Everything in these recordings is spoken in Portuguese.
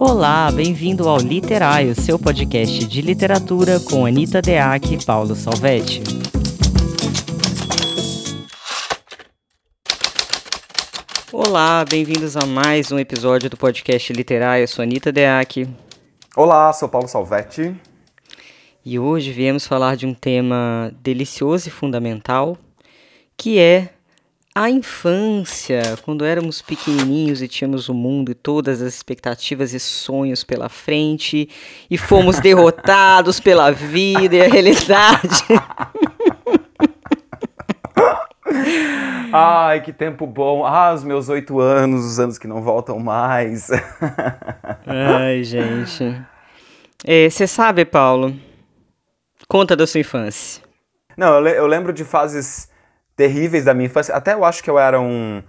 Olá, bem-vindo ao Literário, seu podcast de literatura com Anita Deac e Paulo Salvetti. Olá, bem-vindos a mais um episódio do podcast Literário. Eu sou Anita Deac. Olá, sou Paulo Salvetti. E hoje viemos falar de um tema delicioso e fundamental, que é a infância, quando éramos pequenininhos e tínhamos o mundo e todas as expectativas e sonhos pela frente e fomos derrotados pela vida e a realidade. Ai, que tempo bom. Ah, os meus oito anos, os anos que não voltam mais. Ai, gente. Você é, sabe, Paulo? Conta da sua infância. Não, eu, eu lembro de fases terríveis da minha infância. Até eu acho que eu era um,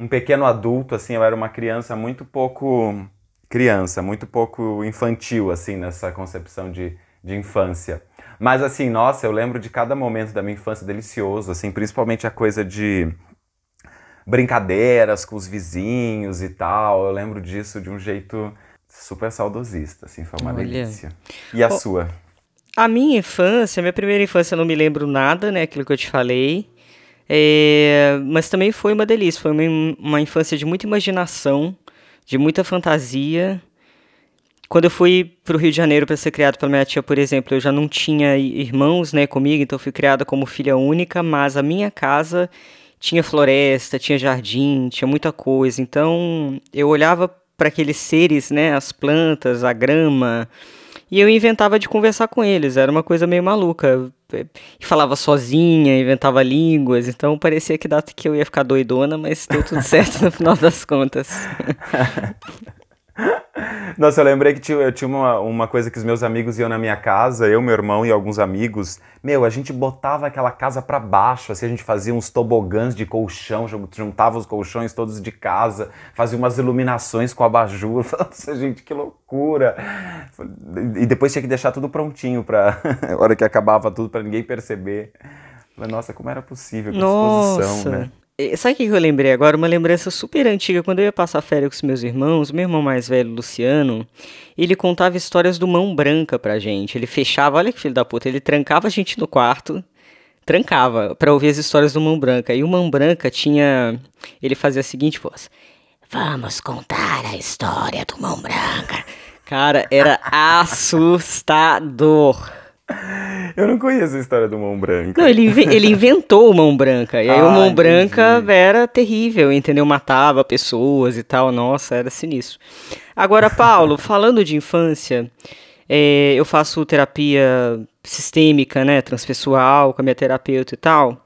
um pequeno adulto, assim, eu era uma criança muito pouco criança, muito pouco infantil, assim, nessa concepção de, de infância. Mas, assim, nossa, eu lembro de cada momento da minha infância delicioso, assim, principalmente a coisa de brincadeiras com os vizinhos e tal. Eu lembro disso de um jeito super saudosista, assim, foi uma Olha. delícia. E a sua? A minha infância, minha primeira infância, eu não me lembro nada, né? Aquilo que eu te falei. É, mas também foi uma delícia, foi uma, uma infância de muita imaginação, de muita fantasia. Quando eu fui para o Rio de Janeiro para ser criado pela minha tia, por exemplo, eu já não tinha irmãos né, comigo, então fui criada como filha única, mas a minha casa tinha floresta, tinha jardim, tinha muita coisa. Então eu olhava para aqueles seres, né, as plantas, a grama, e eu inventava de conversar com eles, era uma coisa meio maluca. E falava sozinha, inventava línguas, então parecia que data que eu ia ficar doidona, mas deu tudo certo no final das contas. Nossa, eu lembrei que tinha, eu tinha uma, uma coisa que os meus amigos iam na minha casa, eu, meu irmão e alguns amigos. Meu, a gente botava aquela casa para baixo, assim, a gente fazia uns tobogãs de colchão, juntava os colchões todos de casa, fazia umas iluminações com abajur. Nossa, gente, que loucura! E depois tinha que deixar tudo prontinho para hora que acabava tudo para ninguém perceber. Nossa, como era possível com disposição, né? Sabe o que eu lembrei agora? Uma lembrança super antiga. Quando eu ia passar férias com os meus irmãos, meu irmão mais velho, Luciano, ele contava histórias do Mão Branca pra gente. Ele fechava, olha que filho da puta, ele trancava a gente no quarto, trancava, pra ouvir as histórias do Mão Branca. E o Mão Branca tinha. Ele fazia a seguinte voz: Vamos contar a história do Mão Branca. Cara, era assustador. Eu não conheço a história do Mão Branca. Não, ele, ele inventou o Mão Branca. E aí ah, o Mão entendi. Branca era terrível, entendeu? Matava pessoas e tal. Nossa, era sinistro. Agora, Paulo, falando de infância, é, eu faço terapia sistêmica, né? Transpessoal, com a minha terapeuta e tal.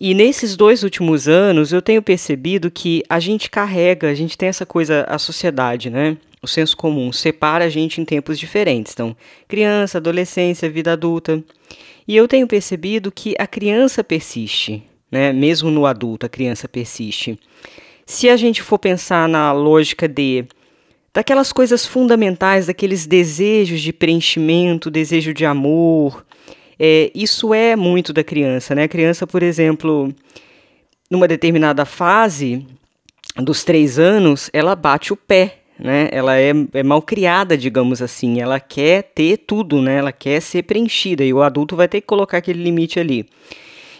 E nesses dois últimos anos, eu tenho percebido que a gente carrega, a gente tem essa coisa, a sociedade, né? O senso comum separa a gente em tempos diferentes. Então, criança, adolescência, vida adulta. E eu tenho percebido que a criança persiste, né? Mesmo no adulto, a criança persiste. Se a gente for pensar na lógica de daquelas coisas fundamentais, daqueles desejos de preenchimento, desejo de amor, é, isso é muito da criança, né? A criança, por exemplo, numa determinada fase dos três anos, ela bate o pé né? Ela é, é mal criada, digamos assim. Ela quer ter tudo, né? Ela quer ser preenchida e o adulto vai ter que colocar aquele limite ali.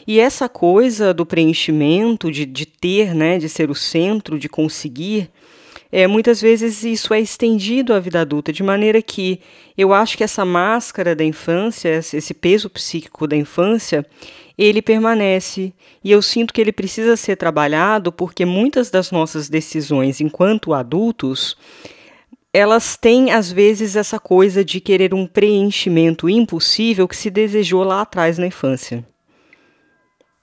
E essa coisa do preenchimento, de, de ter, né, de ser o centro, de conseguir, é, muitas vezes isso é estendido à vida adulta, de maneira que eu acho que essa máscara da infância, esse peso psíquico da infância, ele permanece. E eu sinto que ele precisa ser trabalhado porque muitas das nossas decisões enquanto adultos, elas têm às vezes essa coisa de querer um preenchimento impossível que se desejou lá atrás na infância.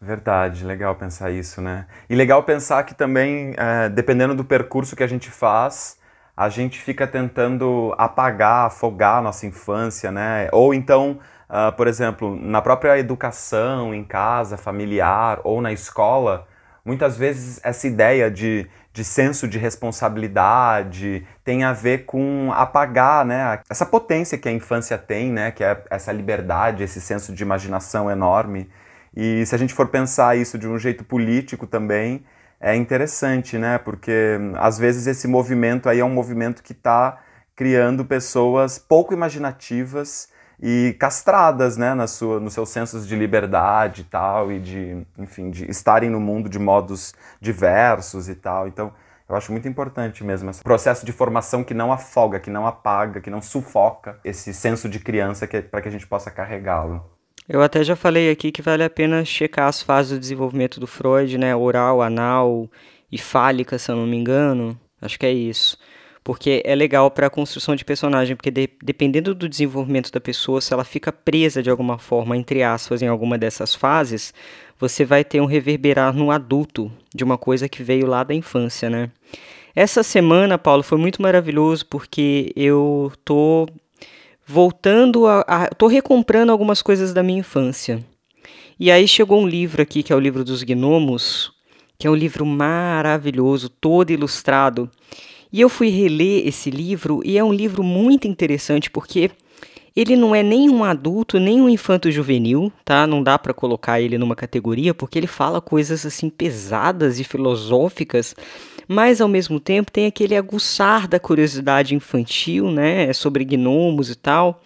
Verdade, legal pensar isso, né? E legal pensar que também, é, dependendo do percurso que a gente faz, a gente fica tentando apagar, afogar a nossa infância, né? Ou então Uh, por exemplo, na própria educação, em casa, familiar ou na escola, muitas vezes essa ideia de, de senso de responsabilidade tem a ver com apagar né, essa potência que a infância tem, né, que é essa liberdade, esse senso de imaginação enorme. E se a gente for pensar isso de um jeito político também, é interessante, né? Porque às vezes esse movimento aí é um movimento que está criando pessoas pouco imaginativas e castradas, né, na sua, nos seus sensos de liberdade e tal, e de, enfim, de estarem no mundo de modos diversos e tal. Então, eu acho muito importante mesmo esse processo de formação que não afoga, que não apaga, que não sufoca esse senso de criança é para que a gente possa carregá-lo. Eu até já falei aqui que vale a pena checar as fases do desenvolvimento do Freud, né? Oral, anal e fálica, se eu não me engano. Acho que é isso. Porque é legal para a construção de personagem, porque de, dependendo do desenvolvimento da pessoa, se ela fica presa de alguma forma, entre aspas, em alguma dessas fases, você vai ter um reverberar no adulto de uma coisa que veio lá da infância, né? Essa semana, Paulo, foi muito maravilhoso porque eu tô voltando a, a tô recomprando algumas coisas da minha infância. E aí chegou um livro aqui, que é o livro dos gnomos, que é um livro maravilhoso, todo ilustrado. E eu fui reler esse livro e é um livro muito interessante porque ele não é nem um adulto, nem um infanto juvenil, tá? Não dá para colocar ele numa categoria porque ele fala coisas assim pesadas e filosóficas, mas ao mesmo tempo tem aquele aguçar da curiosidade infantil, né, é sobre gnomos e tal.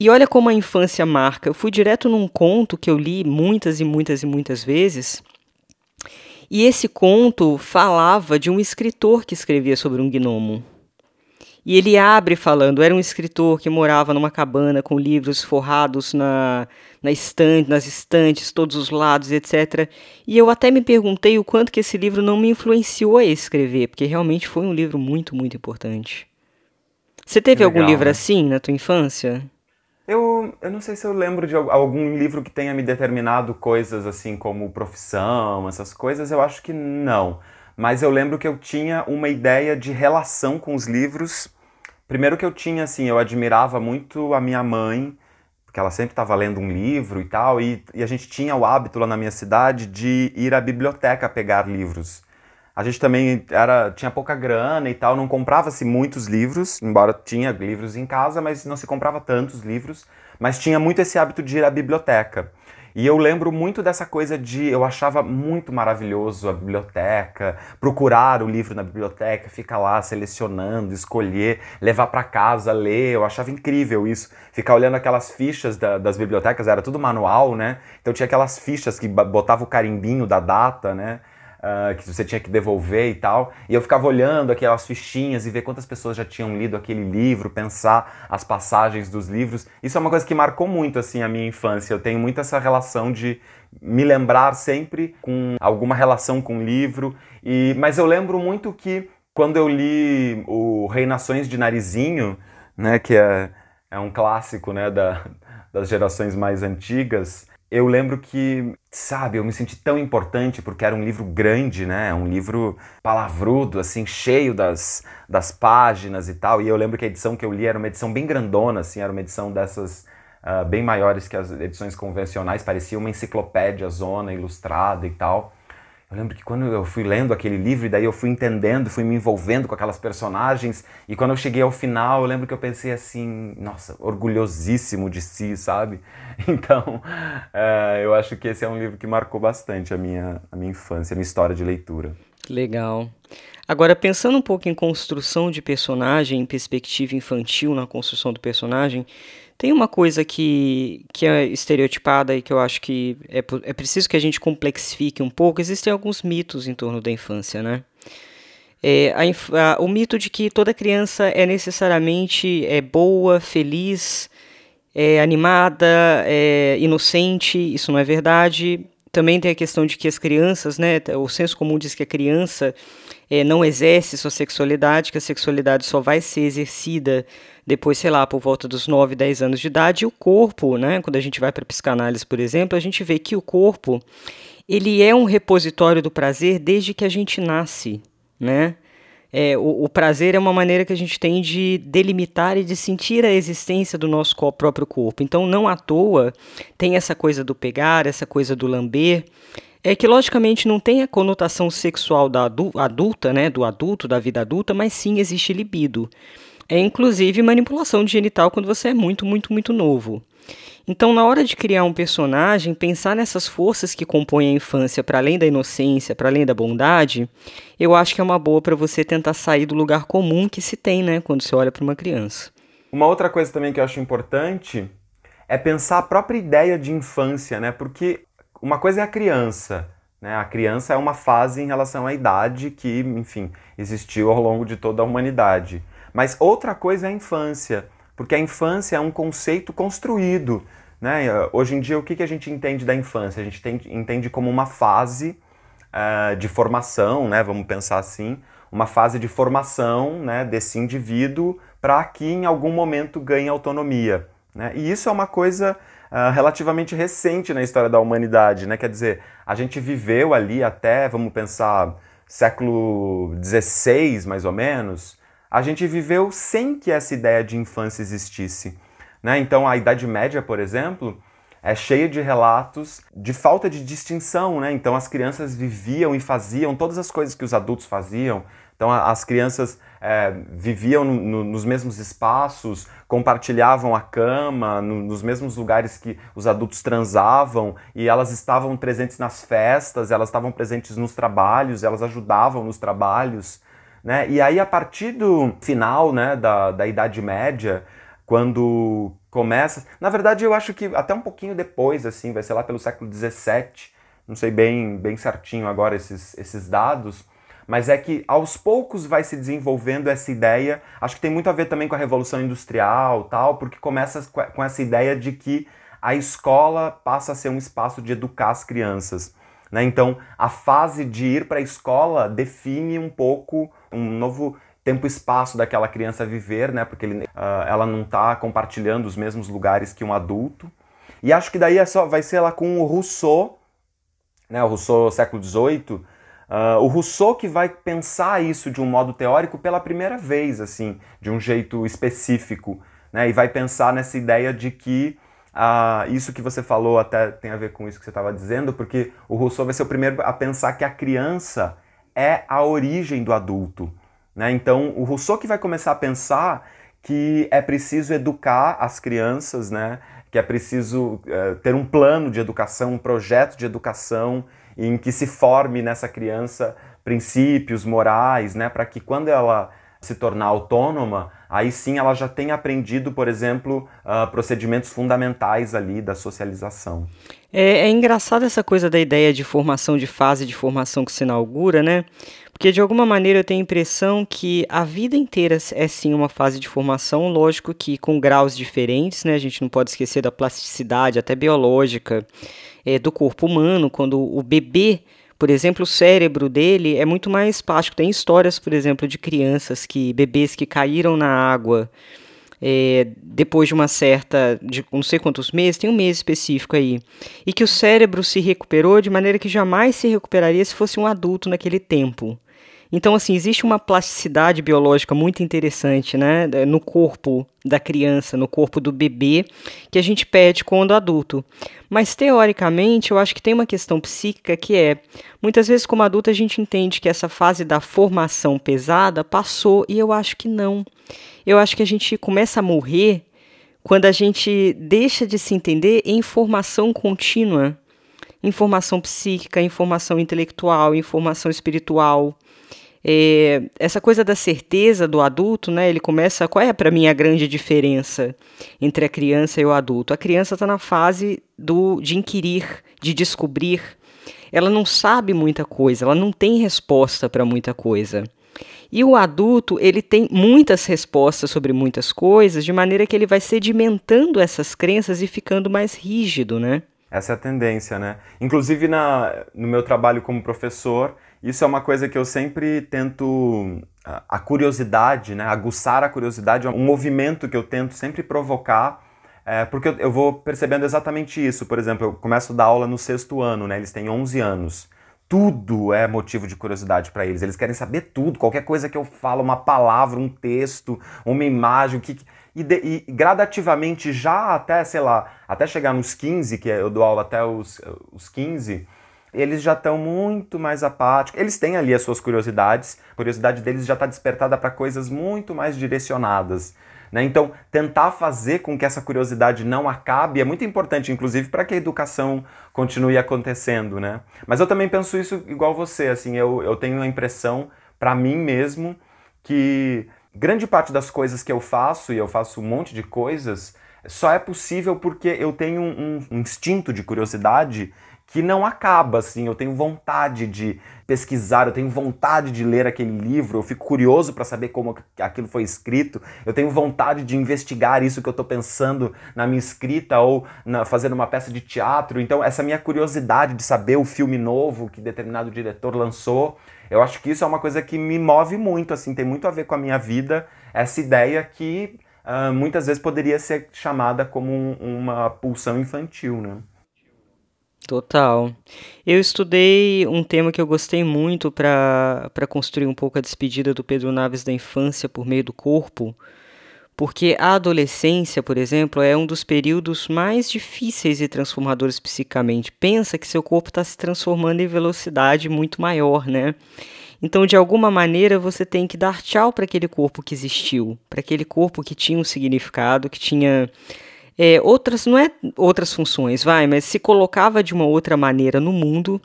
E olha como a infância marca. Eu fui direto num conto que eu li muitas e muitas e muitas vezes. E esse conto falava de um escritor que escrevia sobre um gnomo. E ele abre falando: era um escritor que morava numa cabana com livros forrados na, na estante, nas estantes, todos os lados, etc. E eu até me perguntei o quanto que esse livro não me influenciou a escrever, porque realmente foi um livro muito, muito importante. Você teve legal, algum livro né? assim na tua infância? Eu, eu não sei se eu lembro de algum livro que tenha me determinado coisas assim como profissão, essas coisas, eu acho que não. Mas eu lembro que eu tinha uma ideia de relação com os livros Primeiro que eu tinha, assim, eu admirava muito a minha mãe, porque ela sempre estava lendo um livro e tal, e, e, a gente tinha o hábito lá na minha cidade de ir à biblioteca pegar livros. A gente também era, tinha pouca grana e tal, não comprava-se muitos livros, embora tinha livros em casa, mas não se comprava tantos livros, mas tinha muito esse hábito de ir à biblioteca. E eu lembro muito dessa coisa de. Eu achava muito maravilhoso a biblioteca, procurar o livro na biblioteca, ficar lá selecionando, escolher, levar para casa, ler. Eu achava incrível isso. Ficar olhando aquelas fichas da, das bibliotecas, era tudo manual, né? Então tinha aquelas fichas que botava o carimbinho da data, né? Uh, que você tinha que devolver e tal. E eu ficava olhando aquelas fichinhas e ver quantas pessoas já tinham lido aquele livro, pensar as passagens dos livros. Isso é uma coisa que marcou muito assim a minha infância. Eu tenho muito essa relação de me lembrar sempre com alguma relação com o livro. E mas eu lembro muito que quando eu li o Rei Nações de Narizinho, né, que é, é um clássico, né, da, das gerações mais antigas, eu lembro que, sabe, eu me senti tão importante porque era um livro grande, né? Um livro palavrudo, assim, cheio das, das páginas e tal. E eu lembro que a edição que eu li era uma edição bem grandona, assim, era uma edição dessas uh, bem maiores que as edições convencionais, parecia uma enciclopédia zona ilustrada e tal. Eu lembro que quando eu fui lendo aquele livro, e daí eu fui entendendo, fui me envolvendo com aquelas personagens, e quando eu cheguei ao final, eu lembro que eu pensei assim, nossa, orgulhosíssimo de si, sabe? Então, é, eu acho que esse é um livro que marcou bastante a minha, a minha infância, a minha história de leitura. Legal. Agora, pensando um pouco em construção de personagem, em perspectiva infantil na construção do personagem, tem uma coisa que, que é estereotipada e que eu acho que é, é preciso que a gente complexifique um pouco. Existem alguns mitos em torno da infância, né? É, a, a, o mito de que toda criança é necessariamente é boa, feliz, é animada, é inocente, isso não é verdade. Também tem a questão de que as crianças, né, o senso comum diz que a criança é, não exerce sua sexualidade, que a sexualidade só vai ser exercida depois, sei lá, por volta dos 9, 10 anos de idade, o corpo, né, quando a gente vai para a psicanálise, por exemplo, a gente vê que o corpo, ele é um repositório do prazer desde que a gente nasce, né? É, o, o, prazer é uma maneira que a gente tem de delimitar e de sentir a existência do nosso próprio corpo. Então, não à toa tem essa coisa do pegar, essa coisa do lamber, é que logicamente não tem a conotação sexual da adulta, né, do adulto, da vida adulta, mas sim existe libido. É inclusive manipulação de genital quando você é muito, muito, muito novo. Então, na hora de criar um personagem, pensar nessas forças que compõem a infância, para além da inocência, para além da bondade, eu acho que é uma boa para você tentar sair do lugar comum que se tem, né, quando você olha para uma criança. Uma outra coisa também que eu acho importante é pensar a própria ideia de infância, né? Porque uma coisa é a criança, né? A criança é uma fase em relação à idade que, enfim, existiu ao longo de toda a humanidade. Mas outra coisa é a infância porque a infância é um conceito construído. Né? Hoje em dia, o que, a gente entende da infância? A gente tem, entende como uma fase uh, de formação, né? vamos pensar assim, uma fase de formação né, desse indivíduo para que em algum momento ganhe autonomia. Né? E isso é uma coisa uh, relativamente recente na história da humanidade. Né? Quer dizer, a gente viveu ali até, vamos pensar, século XVI, mais ou menos, a gente viveu sem que essa ideia de infância existisse. Né? Então, a Idade Média, por exemplo, é cheia de relatos de falta de distinção. Né? Então, as crianças viviam e faziam todas as coisas que os adultos faziam. Então, as crianças é, viviam no, no, nos mesmos espaços, compartilhavam a cama, no, nos mesmos lugares que os adultos transavam, e elas estavam presentes nas festas, elas estavam presentes nos trabalhos, elas ajudavam nos trabalhos. Né? E aí, a partir do final né, da, da Idade Média, quando começa. Na verdade, eu acho que até um pouquinho depois, assim, vai ser lá pelo século XVII, não sei bem, bem certinho agora esses, esses dados, mas é que aos poucos vai se desenvolvendo essa ideia. Acho que tem muito a ver também com a Revolução Industrial tal, porque começa com essa ideia de que a escola passa a ser um espaço de educar as crianças. Né? Então, a fase de ir para a escola define um pouco um novo tempo e espaço daquela criança viver, né? Porque ele, uh, ela não está compartilhando os mesmos lugares que um adulto. E acho que daí é só, vai ser lá com o Rousseau, né? O Rousseau, século XVIII, uh, ah, o Rousseau que vai pensar isso de um modo teórico pela primeira vez, assim, de um jeito específico, né? E vai pensar nessa ideia de que uh, isso que você falou até tem a ver com isso que você estava dizendo, porque o Rousseau vai ser o primeiro a pensar que a criança é a origem do adulto. Né? Então, o Rousseau que vai começar a pensar que é preciso educar as crianças, né? que é preciso uh, ter um plano de educação, um projeto de educação em que se forme nessa criança princípios morais, né? para que quando ela se tornar autônoma, aí sim ela já tem aprendido, por exemplo, uh, procedimentos fundamentais ali da socialização. É, é engraçado essa coisa da ideia de formação de fase de formação que se inaugura, né? Porque de alguma maneira eu tenho a impressão que a vida inteira é sim uma fase de formação, lógico que com graus diferentes, né? A gente não pode esquecer da plasticidade, até biológica, é, do corpo humano, quando o bebê por exemplo, o cérebro dele é muito mais plástico. Tem histórias, por exemplo, de crianças que bebês que caíram na água é, depois de uma certa, de não sei quantos meses, tem um mês específico aí, e que o cérebro se recuperou de maneira que jamais se recuperaria se fosse um adulto naquele tempo. Então, assim, existe uma plasticidade biológica muito interessante, né, no corpo da criança, no corpo do bebê, que a gente pede quando adulto. Mas, teoricamente, eu acho que tem uma questão psíquica que é, muitas vezes, como adulto, a gente entende que essa fase da formação pesada passou, e eu acho que não. Eu acho que a gente começa a morrer quando a gente deixa de se entender em formação contínua informação psíquica, informação intelectual, informação espiritual. É, essa coisa da certeza do adulto, né? Ele começa. Qual é para mim a grande diferença entre a criança e o adulto? A criança está na fase do de inquirir, de descobrir. Ela não sabe muita coisa, ela não tem resposta para muita coisa. E o adulto, ele tem muitas respostas sobre muitas coisas, de maneira que ele vai sedimentando essas crenças e ficando mais rígido, né? Essa é a tendência, né? Inclusive na, no meu trabalho como professor, isso é uma coisa que eu sempre tento. A curiosidade, né? aguçar a curiosidade, é um movimento que eu tento sempre provocar, é, porque eu, vou percebendo exatamente isso. Por exemplo, eu começo a dar aula no sexto ano, né? eles têm 11 anos. Tudo é motivo de curiosidade para eles. Eles querem saber tudo, qualquer coisa que eu falo, uma palavra, um texto, uma imagem, o que. E, de, e, gradativamente, já até, sei lá, até chegar nos 15, que eu dou aula até os, os 15, eles já estão muito mais apáticos. Eles têm ali as suas curiosidades, a curiosidade deles já está despertada para coisas muito mais direcionadas. Né? Então, tentar fazer com que essa curiosidade não acabe é muito importante, inclusive para que a educação continue acontecendo. Né? Mas eu também penso isso igual você, assim, eu, eu tenho a impressão, para mim mesmo, que grande parte das coisas que eu faço, e eu faço um monte de coisas, só é possível porque eu tenho um, um instinto de curiosidade que não acaba, assim. Eu tenho vontade de pesquisar, eu tenho vontade de ler aquele livro, eu fico curioso para saber como aquilo foi escrito, eu tenho vontade de investigar isso que eu estou pensando na minha escrita ou na, fazendo uma peça de teatro. Então, essa minha curiosidade de saber o filme novo que determinado diretor lançou, eu acho que isso é uma coisa que me move muito, assim, tem muito a ver com a minha vida, essa ideia que uh, muitas vezes poderia ser chamada como um, uma pulsão infantil, né? Total. Eu estudei um tema que eu gostei muito para construir um pouco a despedida do Pedro Naves da infância por meio do corpo, porque a adolescência, por exemplo, é um dos períodos mais difíceis e transformadores psicamente. Pensa que seu corpo está se transformando em velocidade muito maior, né? Então, de alguma maneira, você tem que dar tchau para aquele corpo que existiu, para aquele corpo que tinha um significado, que tinha é, outras, não é outras funções, vai, mas se colocava de uma outra maneira no mundo.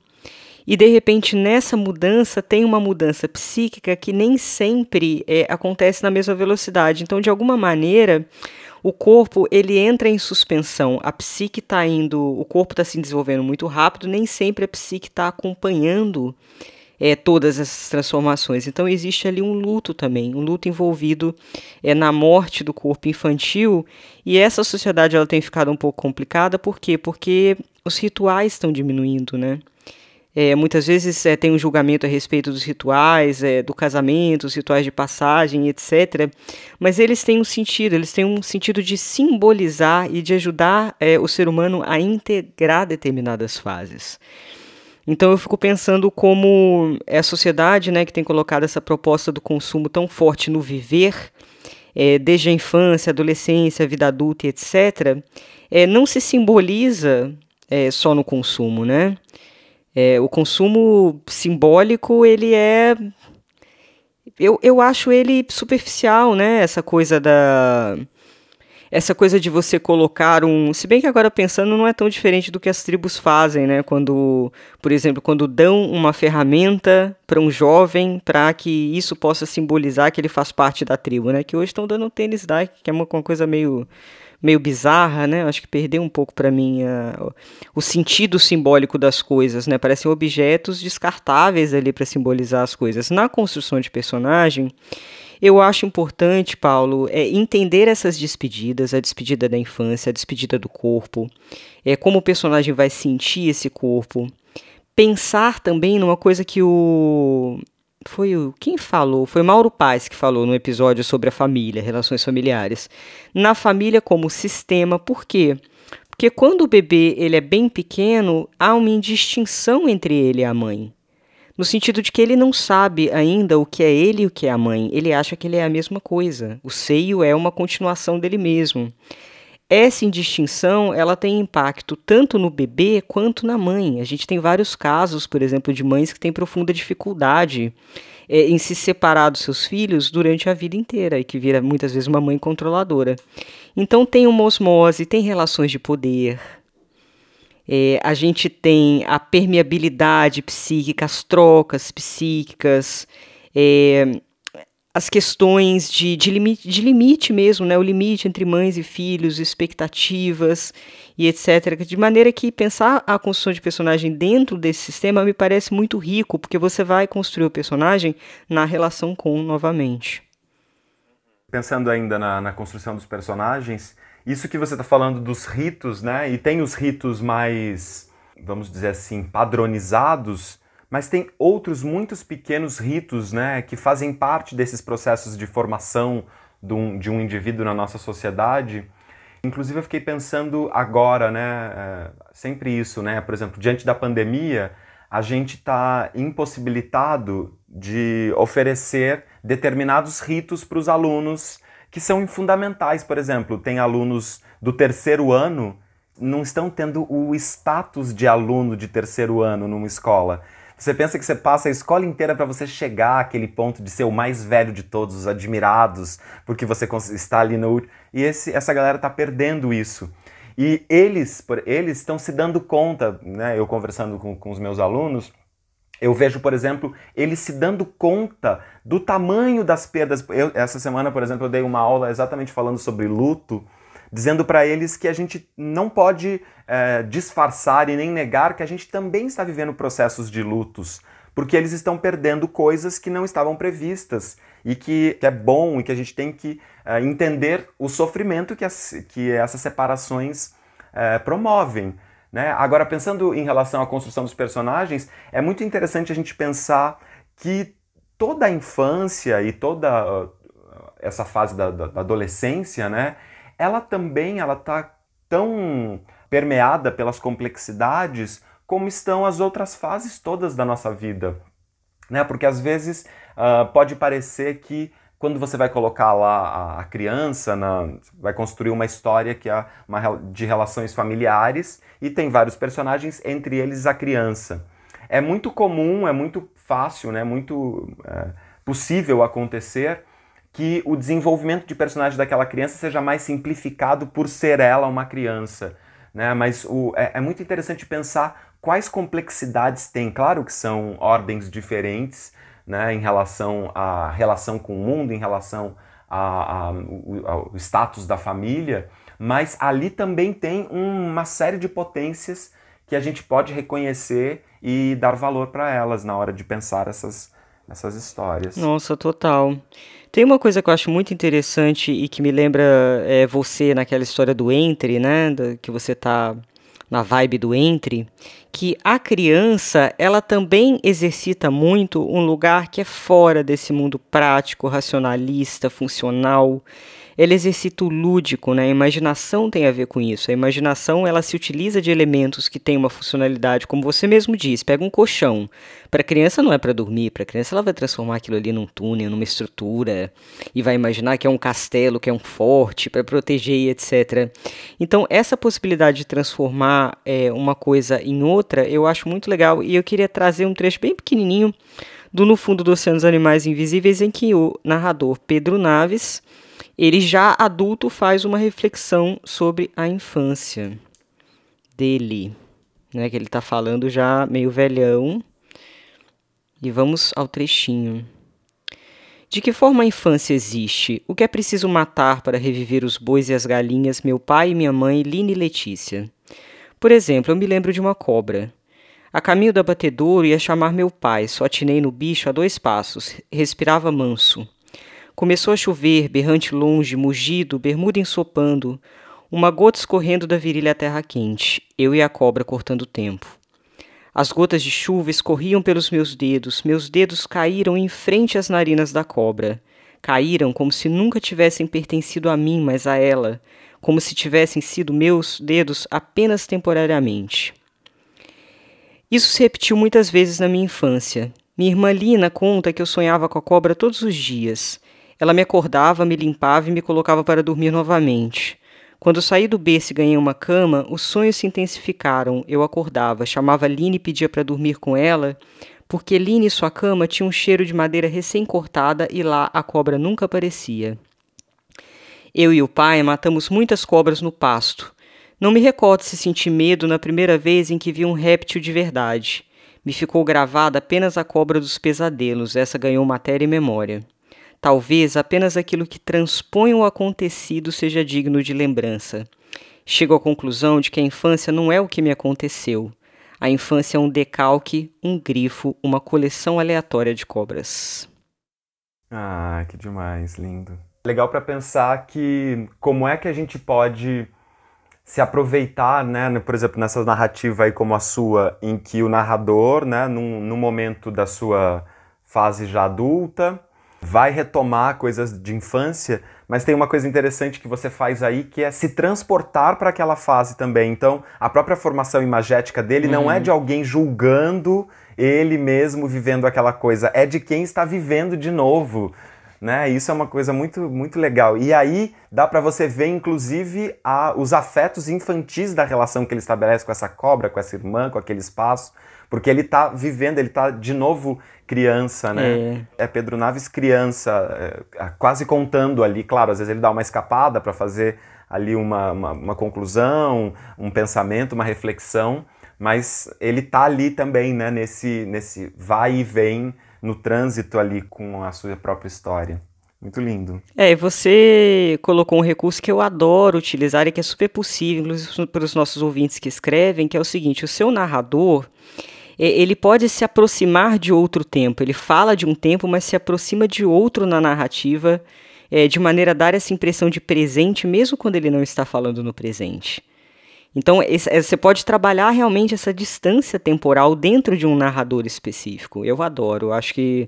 E de repente nessa mudança tem uma mudança psíquica que nem sempre é, acontece na mesma velocidade. Então, de alguma maneira, o corpo ele entra em suspensão. A psique está indo, o corpo está se desenvolvendo muito rápido, nem sempre a psique está acompanhando é, todas essas transformações. Então existe ali um luto também, um luto envolvido é, na morte do corpo infantil. E essa sociedade ela tem ficado um pouco complicada, por quê? Porque os rituais estão diminuindo, né? É, muitas vezes é, tem um julgamento a respeito dos rituais, é, do casamento, os rituais de passagem, etc. Mas eles têm um sentido, eles têm um sentido de simbolizar e de ajudar é, o ser humano a integrar determinadas fases. Então eu fico pensando como é a sociedade né, que tem colocado essa proposta do consumo tão forte no viver, é, desde a infância, adolescência, vida adulta etc., é, não se simboliza é, só no consumo, né? É, o consumo simbólico, ele é... Eu, eu acho ele superficial, né? Essa coisa da essa coisa de você colocar um. Se bem que agora pensando não é tão diferente do que as tribos fazem, né? Quando, por exemplo, quando dão uma ferramenta para um jovem para que isso possa simbolizar que ele faz parte da tribo, né? Que hoje estão dando tênis Nike, que é uma, uma coisa meio meio bizarra, né? Acho que perdeu um pouco para mim o sentido simbólico das coisas, né? Parecem objetos descartáveis ali para simbolizar as coisas. Na construção de personagem, eu acho importante, Paulo, é entender essas despedidas, a despedida da infância, a despedida do corpo, é como o personagem vai sentir esse corpo. Pensar também numa coisa que o foi o quem falou? Foi Mauro Paz que falou no episódio sobre a família, relações familiares. Na família como sistema, por quê? Porque quando o bebê ele é bem pequeno, há uma indistinção entre ele e a mãe no sentido de que ele não sabe ainda o que é ele e o que é a mãe. Ele acha que ele é a mesma coisa. O seio é uma continuação dele mesmo. Essa indistinção, ela tem impacto tanto no bebê quanto na mãe. A gente tem vários casos, por exemplo, de mães que têm profunda dificuldade é, em se separar dos seus filhos durante a vida inteira e que vira muitas vezes uma mãe controladora. Então tem uma osmose, tem relações de poder, é, a gente tem a permeabilidade psíquica, as trocas psíquicas, é, as questões de, de, limite, de limite mesmo, né? o limite entre mães e filhos, expectativas e etc. De maneira que pensar a construção de personagem dentro desse sistema me parece muito rico, porque você vai construir o personagem na relação com novamente. Pensando ainda na, na construção dos personagens, isso que você está falando dos ritos, né? E tem os ritos mais, vamos dizer assim, padronizados, mas tem outros muitos pequenos ritos, né? Que fazem parte desses processos de formação de um, de um indivíduo na nossa sociedade. Inclusive, eu fiquei pensando agora, né? É, sempre isso, né? Por exemplo, diante da pandemia, a gente está impossibilitado de oferecer determinados ritos para os alunos que são fundamentais. Por exemplo, tem alunos do terceiro ano não estão tendo o status de aluno de terceiro ano numa escola. Você pensa que você passa a escola inteira para você chegar àquele ponto de ser o mais velho de todos, os admirados, porque você está ali no. E esse, essa galera está perdendo isso. E eles, eles estão se dando conta, né? Eu conversando com, com os meus alunos, eu vejo, por exemplo, eles se dando conta do tamanho das perdas. Eu, essa semana, por exemplo, eu dei uma aula exatamente falando sobre luto, dizendo para eles que a gente não pode é, disfarçar e nem negar que a gente também está vivendo processos de lutos, porque eles estão perdendo coisas que não estavam previstas e que, que é bom e que a gente tem que é, entender o sofrimento que, as, que essas separações é, promovem. Né? Agora, pensando em relação à construção dos personagens, é muito interessante a gente pensar que toda a infância e toda uh, essa fase da, da, da adolescência, né, ela também ela está tão permeada pelas complexidades como estão as outras fases todas da nossa vida. Né? Porque às vezes uh, pode parecer que quando você vai colocar lá a criança, na, vai construir uma história que é uma, de relações familiares e tem vários personagens, entre eles a criança. É muito comum, é muito fácil, né, muito é, possível acontecer que o desenvolvimento de personagem daquela criança seja mais simplificado por ser ela uma criança. Né? Mas o, é, é muito interessante pensar quais complexidades tem. Claro que são ordens diferentes, né, em relação à relação com o mundo, em relação a, a, ao, ao status da família, mas ali também tem uma série de potências que a gente pode reconhecer e dar valor para elas na hora de pensar essas, essas histórias. Nossa, total. Tem uma coisa que eu acho muito interessante e que me lembra é, você naquela história do Entre, né? que você está na vibe do entre, que a criança ela também exercita muito um lugar que é fora desse mundo prático, racionalista, funcional ele exercita o lúdico, né? A imaginação tem a ver com isso. A imaginação ela se utiliza de elementos que têm uma funcionalidade, como você mesmo disse. Pega um colchão. Para criança não é para dormir, para criança ela vai transformar aquilo ali num túnel, numa estrutura e vai imaginar que é um castelo, que é um forte para proteger, etc. Então essa possibilidade de transformar é, uma coisa em outra, eu acho muito legal e eu queria trazer um trecho bem pequenininho do No Fundo do Oceano dos Animais Invisíveis, em que o narrador Pedro Naves ele já adulto faz uma reflexão sobre a infância dele, né? Que ele está falando já meio velhão. E vamos ao trechinho. De que forma a infância existe? O que é preciso matar para reviver os bois e as galinhas, meu pai e minha mãe, Lina e Letícia? Por exemplo, eu me lembro de uma cobra. A caminho da batedouro ia chamar meu pai, só atinei no bicho a dois passos, respirava manso. Começou a chover, berrante longe, mugido, bermuda ensopando, uma gota escorrendo da virilha à terra quente, eu e a cobra cortando tempo. As gotas de chuva escorriam pelos meus dedos, meus dedos caíram em frente às narinas da cobra. Caíram como se nunca tivessem pertencido a mim, mas a ela, como se tivessem sido meus dedos apenas temporariamente. Isso se repetiu muitas vezes na minha infância. Minha irmã Lina conta que eu sonhava com a cobra todos os dias. Ela me acordava, me limpava e me colocava para dormir novamente. Quando saí do berço e ganhei uma cama, os sonhos se intensificaram. Eu acordava, chamava Line e pedia para dormir com ela, porque Line e sua cama tinham um cheiro de madeira recém-cortada e lá a cobra nunca aparecia. Eu e o pai matamos muitas cobras no pasto. Não me recordo se senti medo na primeira vez em que vi um réptil de verdade. Me ficou gravada apenas a cobra dos pesadelos, essa ganhou matéria e memória. Talvez apenas aquilo que transpõe o acontecido seja digno de lembrança. Chego à conclusão de que a infância não é o que me aconteceu. A infância é um decalque, um grifo, uma coleção aleatória de cobras. Ah, que demais, lindo. Legal para pensar que como é que a gente pode se aproveitar, né, por exemplo, nessa narrativa aí como a sua, em que o narrador, né, num, num momento da sua fase já adulta, vai retomar coisas de infância, mas tem uma coisa interessante que você faz aí que é se transportar para aquela fase também. Então, a própria formação imagética dele uhum. não é uhum. de alguém julgando ele mesmo vivendo aquela coisa, é de quem está vivendo de novo. né? Isso é uma coisa muito, muito legal. E aí dá para você ver, inclusive, a, os afetos infantis da relação que ele estabelece com essa cobra, com essa irmã, com aquele espaço, porque ele está vivendo, ele está de novo criança, né? É, é Pedro Naves criança, é, quase contando ali. Claro, às vezes ele dá uma escapada para fazer ali uma, uma, uma conclusão, um pensamento, uma reflexão, mas ele está ali também, né? Nesse, nesse vai e vem no trânsito ali com a sua própria história. Muito lindo. É, você colocou um recurso que eu adoro utilizar e que é super possível, inclusive para os nossos ouvintes que escrevem, que é o seguinte: o seu narrador ele pode se aproximar de outro tempo. Ele fala de um tempo, mas se aproxima de outro na narrativa, é, de maneira a dar essa impressão de presente, mesmo quando ele não está falando no presente. Então, esse, você pode trabalhar realmente essa distância temporal dentro de um narrador específico. Eu adoro, acho que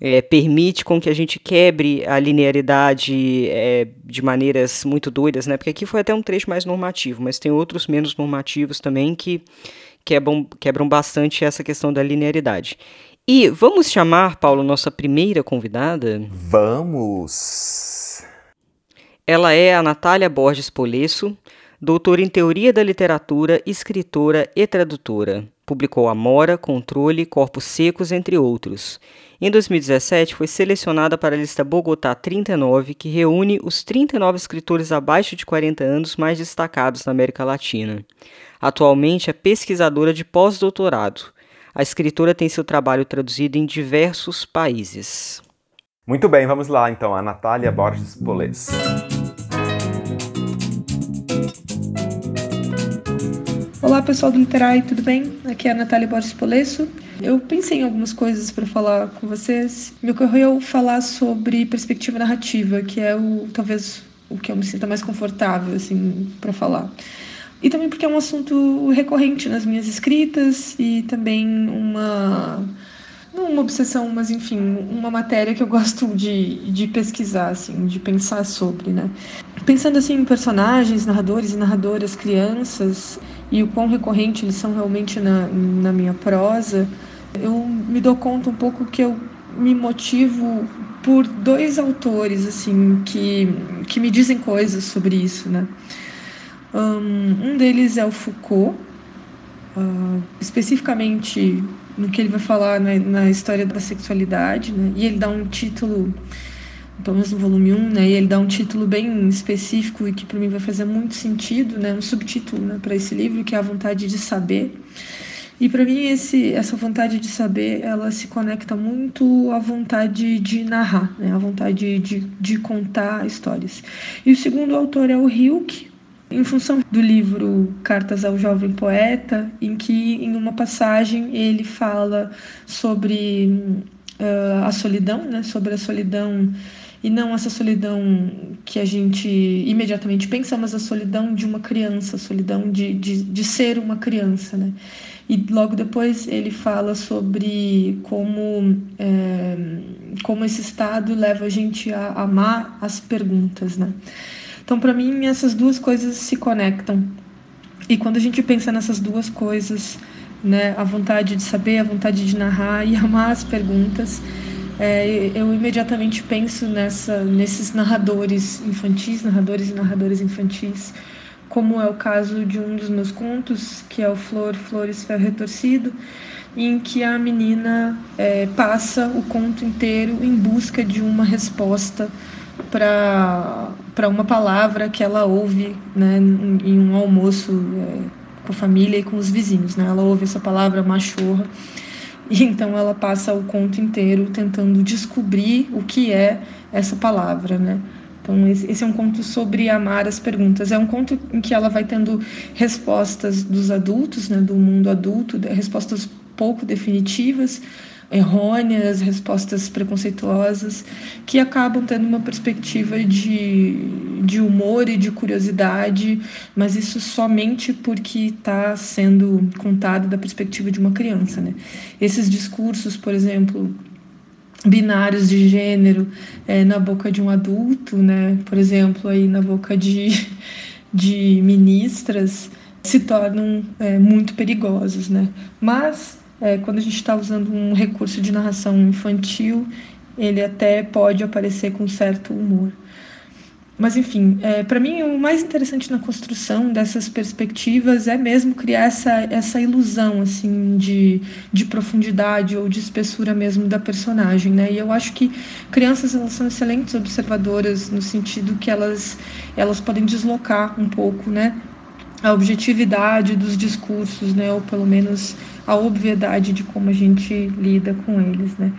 é, permite com que a gente quebre a linearidade é, de maneiras muito doidas, né? Porque aqui foi até um trecho mais normativo, mas tem outros menos normativos também que quebram, quebram bastante essa questão da linearidade. E vamos chamar, Paulo, nossa primeira convidada? Vamos! Ela é a Natália Borges Polesso, doutora em Teoria da Literatura, escritora e tradutora. Publicou Amora, Controle, Corpos Secos, entre outros. Em 2017, foi selecionada para a lista Bogotá 39, que reúne os 39 escritores abaixo de 40 anos mais destacados na América Latina. Atualmente é pesquisadora de pós-doutorado. A escritora tem seu trabalho traduzido em diversos países. Muito bem, vamos lá então, a Natália Borges Poles. Olá pessoal do Literai, tudo bem? Aqui é a Natália Borges Polesso. Eu pensei em algumas coisas para falar com vocês. Me ocorreu falar sobre perspectiva narrativa, que é o talvez o que eu me sinta mais confortável assim para falar. E também porque é um assunto recorrente nas minhas escritas e também uma não uma obsessão, mas enfim, uma matéria que eu gosto de, de pesquisar, assim, de pensar sobre, né? Pensando assim em personagens, narradores e narradoras, crianças, e o quão recorrente eles são realmente na, na minha prosa, eu me dou conta um pouco que eu me motivo por dois autores assim que, que me dizem coisas sobre isso, né? Um, deles é o Foucault, uh, especificamente no que ele vai falar na, na história da sexualidade, né? E ele dá um título pelo menos no volume 1, né? E ele dá um título bem específico e que para mim vai fazer muito sentido, né? Um subtítulo, né, para esse livro que é a vontade de saber. E para mim esse essa vontade de saber, ela se conecta muito à vontade de narrar, né? A vontade de, de contar histórias. E o segundo autor é o Hilke, em função do livro Cartas ao Jovem Poeta, em que em uma passagem ele fala sobre uh, a solidão, né? Sobre a solidão e não essa solidão que a gente imediatamente pensa, mas a solidão de uma criança, a solidão de, de, de ser uma criança, né? E logo depois ele fala sobre como, é, como esse estado leva a gente a amar as perguntas, né? Então, para mim, essas duas coisas se conectam. E quando a gente pensa nessas duas coisas, né, a vontade de saber, a vontade de narrar e amar as perguntas, é, eu imediatamente penso nessa, nesses narradores infantis, narradores e narradoras infantis, como é o caso de um dos meus contos, que é o Flor, Flores, Ferro Retorcido, em que a menina é, passa o conto inteiro em busca de uma resposta para uma palavra que ela ouve né, em um almoço é, com a família e com os vizinhos. Né? Ela ouve essa palavra machorra e então ela passa o conto inteiro tentando descobrir o que é essa palavra, né? Então esse é um conto sobre amar as perguntas. É um conto em que ela vai tendo respostas dos adultos, né, do mundo adulto, respostas pouco definitivas, errôneas, respostas preconceituosas, que acabam tendo uma perspectiva de, de humor e de curiosidade, mas isso somente porque está sendo contado da perspectiva de uma criança. Né? Esses discursos, por exemplo, binários de gênero é, na boca de um adulto, né? por exemplo, aí na boca de, de ministras, se tornam é, muito perigosos. Né? Mas é, quando a gente está usando um recurso de narração infantil ele até pode aparecer com certo humor. Mas, enfim, é, para mim o mais interessante na construção dessas perspectivas é mesmo criar essa, essa ilusão assim de, de profundidade ou de espessura mesmo da personagem. Né? E eu acho que crianças elas são excelentes observadoras no sentido que elas, elas podem deslocar um pouco né? a objetividade dos discursos, né? ou pelo menos a obviedade de como a gente lida com eles. Né?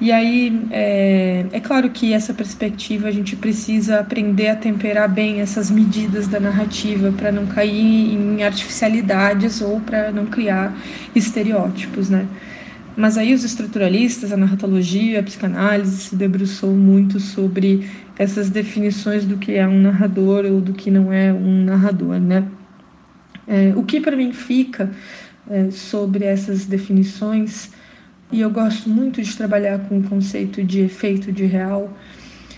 E aí, é, é, claro que essa perspectiva a gente precisa aprender a temperar bem essas medidas da narrativa para não cair em artificialidades ou para não criar estereótipos, né? Mas aí os estruturalistas, a narratologia, a psicanálise se debruçou muito sobre essas definições do que é um narrador ou do que não é um narrador, né? É, o que para mim fica é, sobre essas definições. E eu gosto muito de trabalhar com o conceito de efeito de real,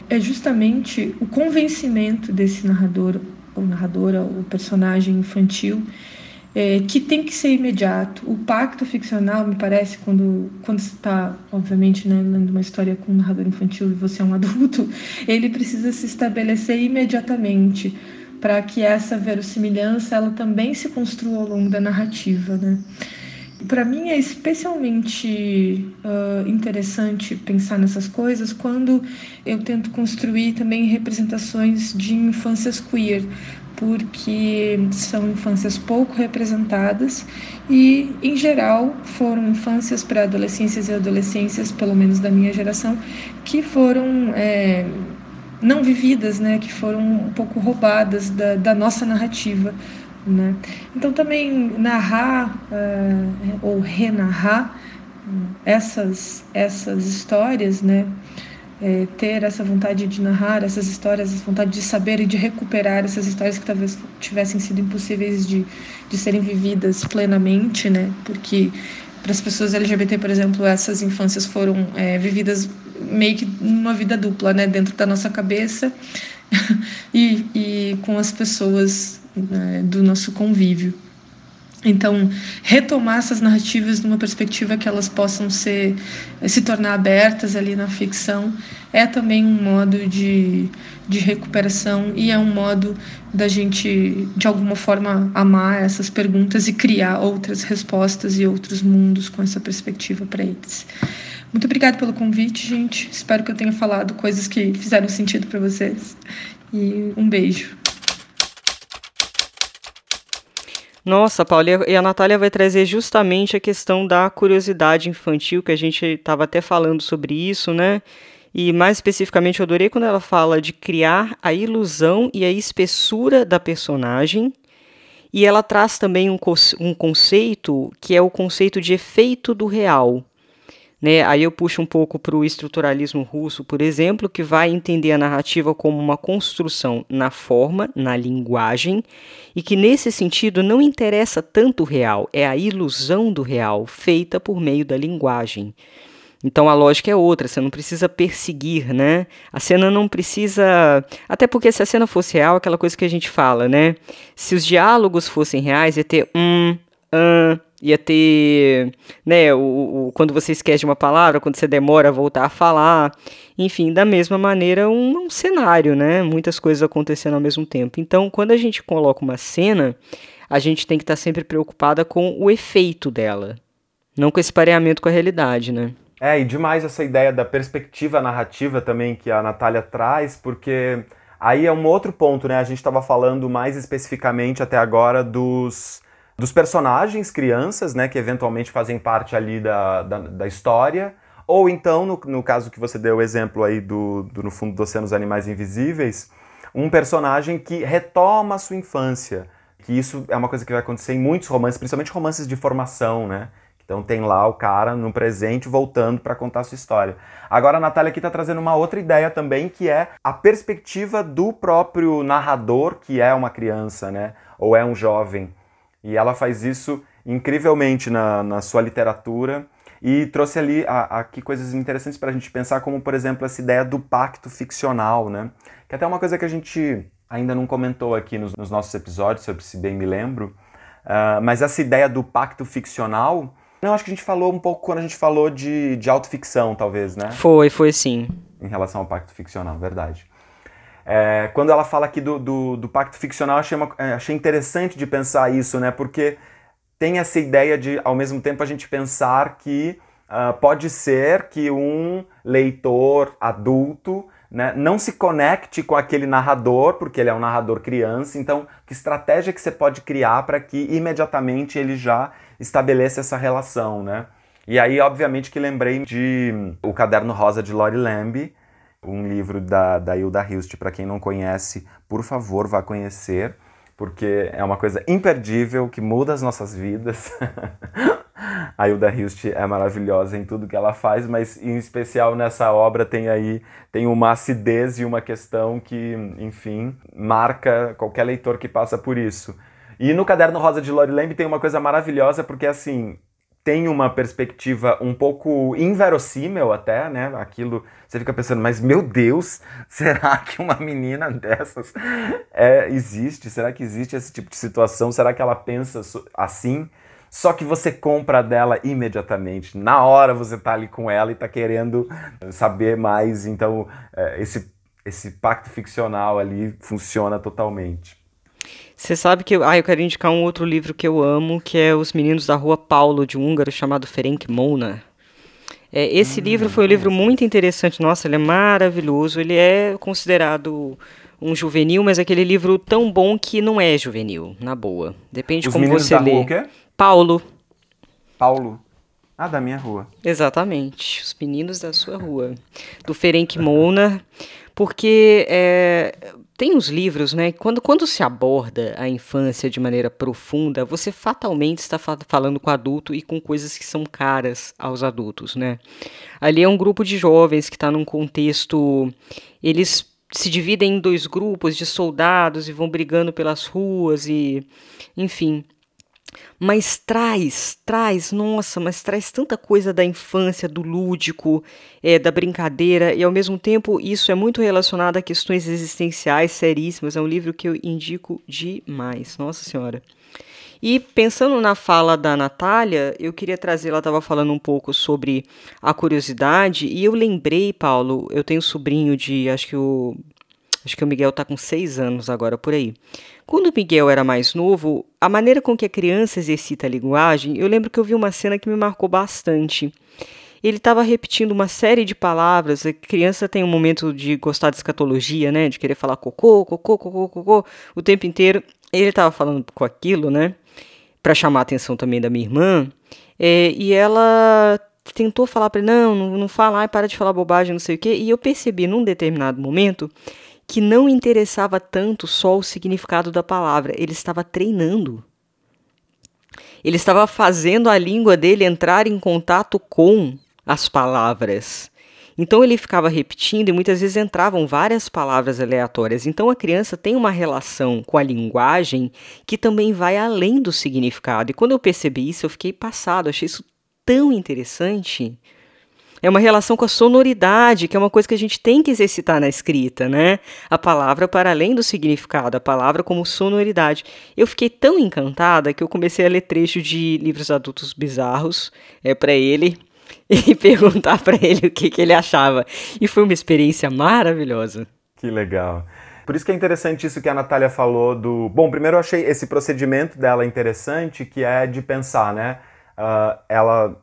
é justamente o convencimento desse narrador ou narradora ou personagem infantil é, que tem que ser imediato. O pacto ficcional, me parece, quando, quando você está, obviamente, né, lendo uma história com um narrador infantil e você é um adulto, ele precisa se estabelecer imediatamente para que essa verossimilhança ela também se construa ao longo da narrativa, né? Para mim é especialmente uh, interessante pensar nessas coisas quando eu tento construir também representações de infâncias queer, porque são infâncias pouco representadas e, em geral, foram infâncias para adolescências e adolescências, pelo menos da minha geração, que foram é, não vividas, né, que foram um pouco roubadas da, da nossa narrativa né? Então, também narrar uh, ou renarrar essas, essas histórias, né? É, ter essa vontade de narrar essas histórias, essa vontade de saber e de recuperar essas histórias que talvez tivessem sido impossíveis de, de serem vividas plenamente, né? Porque para as pessoas LGBT, por exemplo, essas infâncias foram é, vividas meio que numa vida dupla, né? Dentro da nossa cabeça e, e com as pessoas né, do nosso convívio. Então, retomar essas narrativas numa perspectiva que elas possam ser, se tornar abertas ali na ficção é também um modo de, de recuperação e é um modo da gente, de alguma forma, amar essas perguntas e criar outras respostas e outros mundos com essa perspectiva para eles. Muito obrigada pelo convite, gente. Espero que eu tenha falado coisas que fizeram sentido para vocês. E um beijo. Nossa, Paula, e a Natália vai trazer justamente a questão da curiosidade infantil, que a gente estava até falando sobre isso, né? E mais especificamente, eu adorei quando ela fala de criar a ilusão e a espessura da personagem. E ela traz também um, um conceito que é o conceito de efeito do real. Né? Aí eu puxo um pouco para o estruturalismo russo, por exemplo, que vai entender a narrativa como uma construção na forma, na linguagem, e que nesse sentido não interessa tanto o real, é a ilusão do real feita por meio da linguagem. Então a lógica é outra, você não precisa perseguir, né? A cena não precisa. Até porque se a cena fosse real, aquela coisa que a gente fala, né? Se os diálogos fossem reais, ia ter um, um, ia ter, né, o, o, quando você esquece uma palavra, quando você demora a voltar a falar, enfim, da mesma maneira um, um cenário, né, muitas coisas acontecendo ao mesmo tempo. Então, quando a gente coloca uma cena, a gente tem que estar sempre preocupada com o efeito dela, não com esse pareamento com a realidade, né. É, e demais essa ideia da perspectiva narrativa também que a Natália traz, porque aí é um outro ponto, né, a gente estava falando mais especificamente até agora dos dos personagens, crianças, né, que eventualmente fazem parte ali da, da, da história, ou então, no, no, caso que você deu o exemplo aí do, do No Fundo do Oceano dos Animais Invisíveis, um personagem que retoma a sua infância, que isso é uma coisa que vai acontecer em muitos romances, principalmente romances de formação, né? Então tem lá o cara no presente voltando para contar a sua história. Agora a Natália aqui está trazendo uma outra ideia também, que é a perspectiva do próprio narrador, que é uma criança, né? Ou é um jovem. E ela faz isso incrivelmente na, na sua literatura e trouxe ali aqui coisas interessantes para a gente pensar, como por exemplo essa ideia do pacto ficcional, né? Que é até uma coisa que a gente ainda não comentou aqui nos, nos nossos episódios, se bem me lembro, uh, mas essa ideia do pacto ficcional Não, acho que a gente falou um pouco quando a gente falou de, de autoficção, talvez, né? Foi, foi sim. Em relação ao pacto ficcional, verdade. É, quando ela fala aqui do, do, do pacto ficcional, achei, uma, é, achei interessante de pensar isso, né? Porque tem essa ideia de, ao mesmo tempo, a gente pensar que uh, pode ser que um leitor adulto né, não se conecte com aquele narrador, porque ele é um narrador criança. Então, que estratégia que você pode criar para que imediatamente ele já estabeleça essa relação, né? E aí, obviamente, que lembrei de O Caderno Rosa de Lori Lamb, um livro da, da Hilda Hilst. Para quem não conhece, por favor, vá conhecer, porque é uma coisa imperdível que muda as nossas vidas. a Hilda Hilst é maravilhosa em tudo que ela faz, mas em especial nessa obra tem aí tem uma acidez e uma questão que, enfim, marca qualquer leitor que passa por isso. E no Caderno Rosa de Lori Lamb tem uma coisa maravilhosa, porque assim, tem uma perspectiva um pouco inverossímil até, né? Aquilo, você fica pensando, mas meu Deus, será que uma menina dessas é, existe? Será que existe esse tipo de situação? Será que ela pensa assim? Só que você compra dela imediatamente. Na hora você tá ali com ela e tá querendo saber mais. Então, é, esse, esse pacto ficcional ali funciona totalmente. Você sabe que eu, ah, eu quero indicar um outro livro que eu amo, que é Os Meninos da Rua Paulo, de um húngaro chamado Ferenc Mona. É, esse hum, livro foi um livro muito interessante. Nossa, ele é maravilhoso. Ele é considerado um juvenil, mas é aquele livro tão bom que não é juvenil, na boa. Depende Os como você da lê. Rua, o quê? Paulo. Paulo. Ah, da minha rua. Exatamente. Os meninos da sua rua. Do Ferenc Mona. Porque é, tem uns livros, né? Quando, quando se aborda a infância de maneira profunda, você fatalmente está fa falando com adulto e com coisas que são caras aos adultos, né? Ali é um grupo de jovens que está num contexto. Eles se dividem em dois grupos de soldados e vão brigando pelas ruas e. Enfim mas traz, traz, nossa, mas traz tanta coisa da infância, do lúdico, é, da brincadeira, e ao mesmo tempo isso é muito relacionado a questões existenciais seríssimas. É um livro que eu indico demais, nossa senhora. E pensando na fala da Natália, eu queria trazer, ela estava falando um pouco sobre a curiosidade, e eu lembrei, Paulo, eu tenho um sobrinho de, acho que o Acho que o Miguel está com seis anos agora por aí. Quando Miguel era mais novo, a maneira com que a criança exercita a linguagem, eu lembro que eu vi uma cena que me marcou bastante. Ele estava repetindo uma série de palavras. A criança tem um momento de gostar de escatologia, né? De querer falar cocô, cocô, cocô, cocô o tempo inteiro. Ele estava falando com aquilo, né? Para chamar a atenção também da minha irmã. É, e ela tentou falar para ele: não, não, não fala, ai, para de falar bobagem, não sei o quê. E eu percebi num determinado momento que não interessava tanto só o significado da palavra, ele estava treinando. Ele estava fazendo a língua dele entrar em contato com as palavras. Então ele ficava repetindo e muitas vezes entravam várias palavras aleatórias. Então a criança tem uma relação com a linguagem que também vai além do significado. E quando eu percebi isso, eu fiquei passado, achei isso tão interessante. É uma relação com a sonoridade, que é uma coisa que a gente tem que exercitar na escrita, né? A palavra para além do significado, a palavra como sonoridade. Eu fiquei tão encantada que eu comecei a ler trecho de livros adultos bizarros é para ele e perguntar para ele o que, que ele achava. E foi uma experiência maravilhosa. Que legal. Por isso que é interessante isso que a Natália falou do. Bom, primeiro eu achei esse procedimento dela interessante, que é de pensar, né? Uh, ela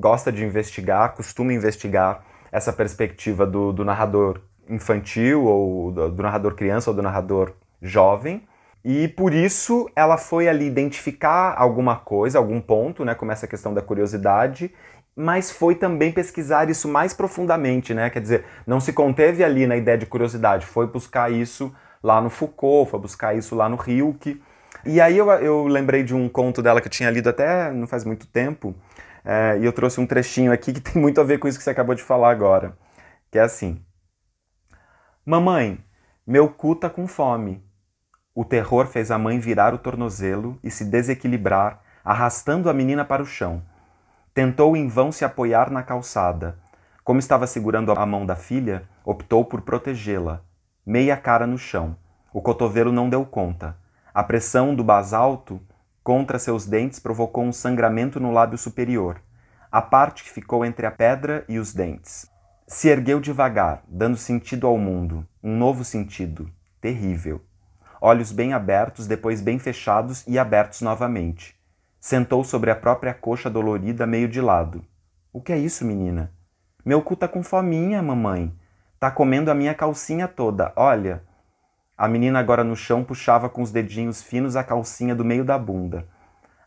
gosta de investigar, costuma investigar essa perspectiva do, do narrador infantil, ou do, do narrador criança, ou do narrador jovem. E por isso ela foi ali identificar alguma coisa, algum ponto, né, como essa questão da curiosidade, mas foi também pesquisar isso mais profundamente, né? Quer dizer, não se conteve ali na ideia de curiosidade, foi buscar isso lá no Foucault, foi buscar isso lá no Rilke. E aí eu, eu lembrei de um conto dela que eu tinha lido até não faz muito tempo, é, e eu trouxe um trechinho aqui que tem muito a ver com isso que você acabou de falar agora. Que é assim: Mamãe, meu cu tá com fome. O terror fez a mãe virar o tornozelo e se desequilibrar, arrastando a menina para o chão. Tentou em vão se apoiar na calçada. Como estava segurando a mão da filha, optou por protegê-la. Meia cara no chão. O cotovelo não deu conta. A pressão do basalto contra seus dentes provocou um sangramento no lábio superior, a parte que ficou entre a pedra e os dentes. Se ergueu devagar, dando sentido ao mundo, um novo sentido, terrível. Olhos bem abertos, depois bem fechados e abertos novamente. Sentou sobre a própria coxa dolorida, meio de lado. O que é isso, menina? Meu cu tá com fominha, mamãe. Tá comendo a minha calcinha toda, olha. A menina agora no chão puxava com os dedinhos finos a calcinha do meio da bunda.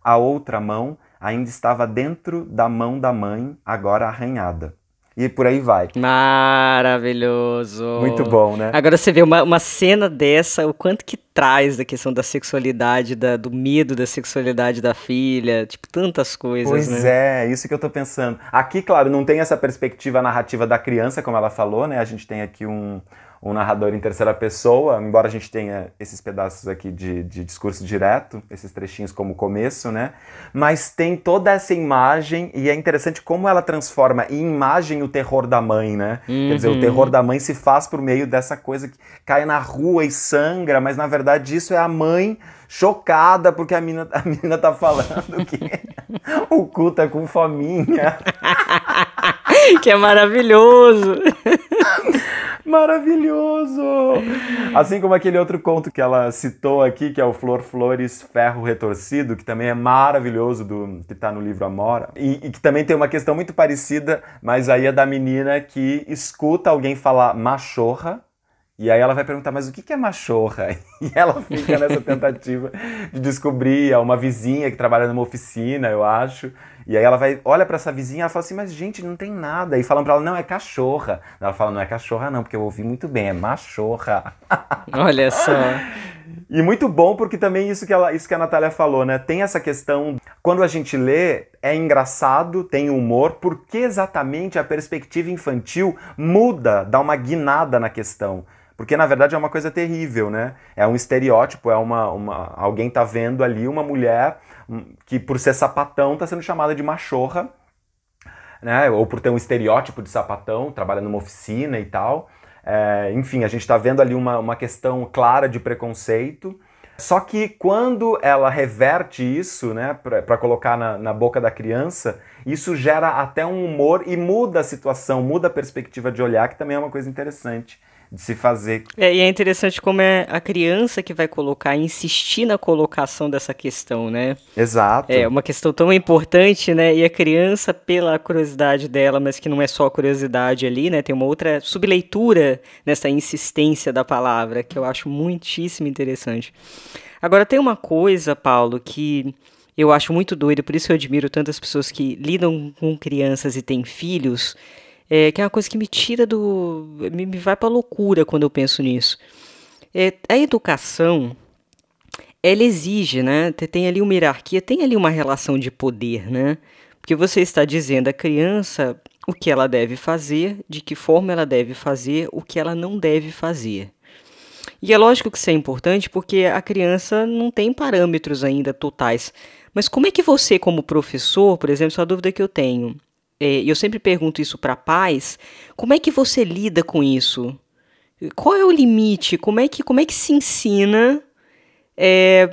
A outra mão ainda estava dentro da mão da mãe, agora arranhada. E por aí vai. Maravilhoso. Muito bom, né? Agora você vê uma, uma cena dessa, o quanto que traz da questão da sexualidade, da, do medo da sexualidade da filha, tipo, tantas coisas, pois né? É, isso que eu tô pensando. Aqui, claro, não tem essa perspectiva narrativa da criança, como ela falou, né? A gente tem aqui um, um narrador em terceira pessoa, embora a gente tenha esses pedaços aqui de, de discurso direto, esses trechinhos como começo, né? Mas tem toda essa imagem e é interessante como ela transforma em imagem o terror da mãe, né? Uhum. Quer dizer, o terror da mãe se faz por meio dessa coisa que cai na rua e sangra, mas na verdade isso é a mãe chocada porque a menina, a menina tá falando que o cu tá com fominha. que é maravilhoso. Maravilhoso! Assim como aquele outro conto que ela citou aqui, que é o Flor Flores Ferro Retorcido, que também é maravilhoso, do, que está no livro Amora, e, e, que também tem uma questão muito parecida, mas aí é da menina que escuta alguém falar machorra, e aí ela vai perguntar, mas o que é machorra? E ela fica nessa tentativa de descobrir, é uma vizinha que trabalha numa oficina, eu acho, e aí ela vai, olha para essa vizinha, ela fala assim, mas gente, não tem nada. E falam para ela, não, é cachorra. Ela fala, não é cachorra não, porque eu ouvi muito bem, é machorra. Olha só. E muito bom porque também isso que, ela, isso que a Natália falou, né? Tem essa questão, quando a gente lê, é engraçado, tem humor, porque exatamente a perspectiva infantil muda, dá uma guinada na questão. Porque na verdade é uma coisa terrível, né? É um estereótipo, é uma, uma alguém tá vendo ali uma mulher que por ser sapatão está sendo chamada de machorra, né? ou por ter um estereótipo de sapatão, trabalha numa oficina e tal. É, enfim, a gente está vendo ali uma, uma questão clara de preconceito. Só que quando ela reverte isso, né, para colocar na, na boca da criança, isso gera até um humor e muda a situação, muda a perspectiva de olhar, que também é uma coisa interessante de se fazer. É, e é interessante como é a criança que vai colocar, insistir na colocação dessa questão, né? Exato. É uma questão tão importante, né? E a criança, pela curiosidade dela, mas que não é só a curiosidade ali, né? Tem uma outra subleitura nessa insistência da palavra, que eu acho muitíssimo interessante. Agora, tem uma coisa, Paulo, que eu acho muito doido, por isso eu admiro tantas pessoas que lidam com crianças e têm filhos, é, que é uma coisa que me tira do. me, me vai pra loucura quando eu penso nisso. É, a educação, ela exige, né? Tem ali uma hierarquia, tem ali uma relação de poder, né? Porque você está dizendo à criança o que ela deve fazer, de que forma ela deve fazer, o que ela não deve fazer. E é lógico que isso é importante porque a criança não tem parâmetros ainda totais. Mas como é que você, como professor, por exemplo, essa dúvida que eu tenho, é, eu sempre pergunto isso para pais, como é que você lida com isso? Qual é o limite? Como é que, como é que se ensina é,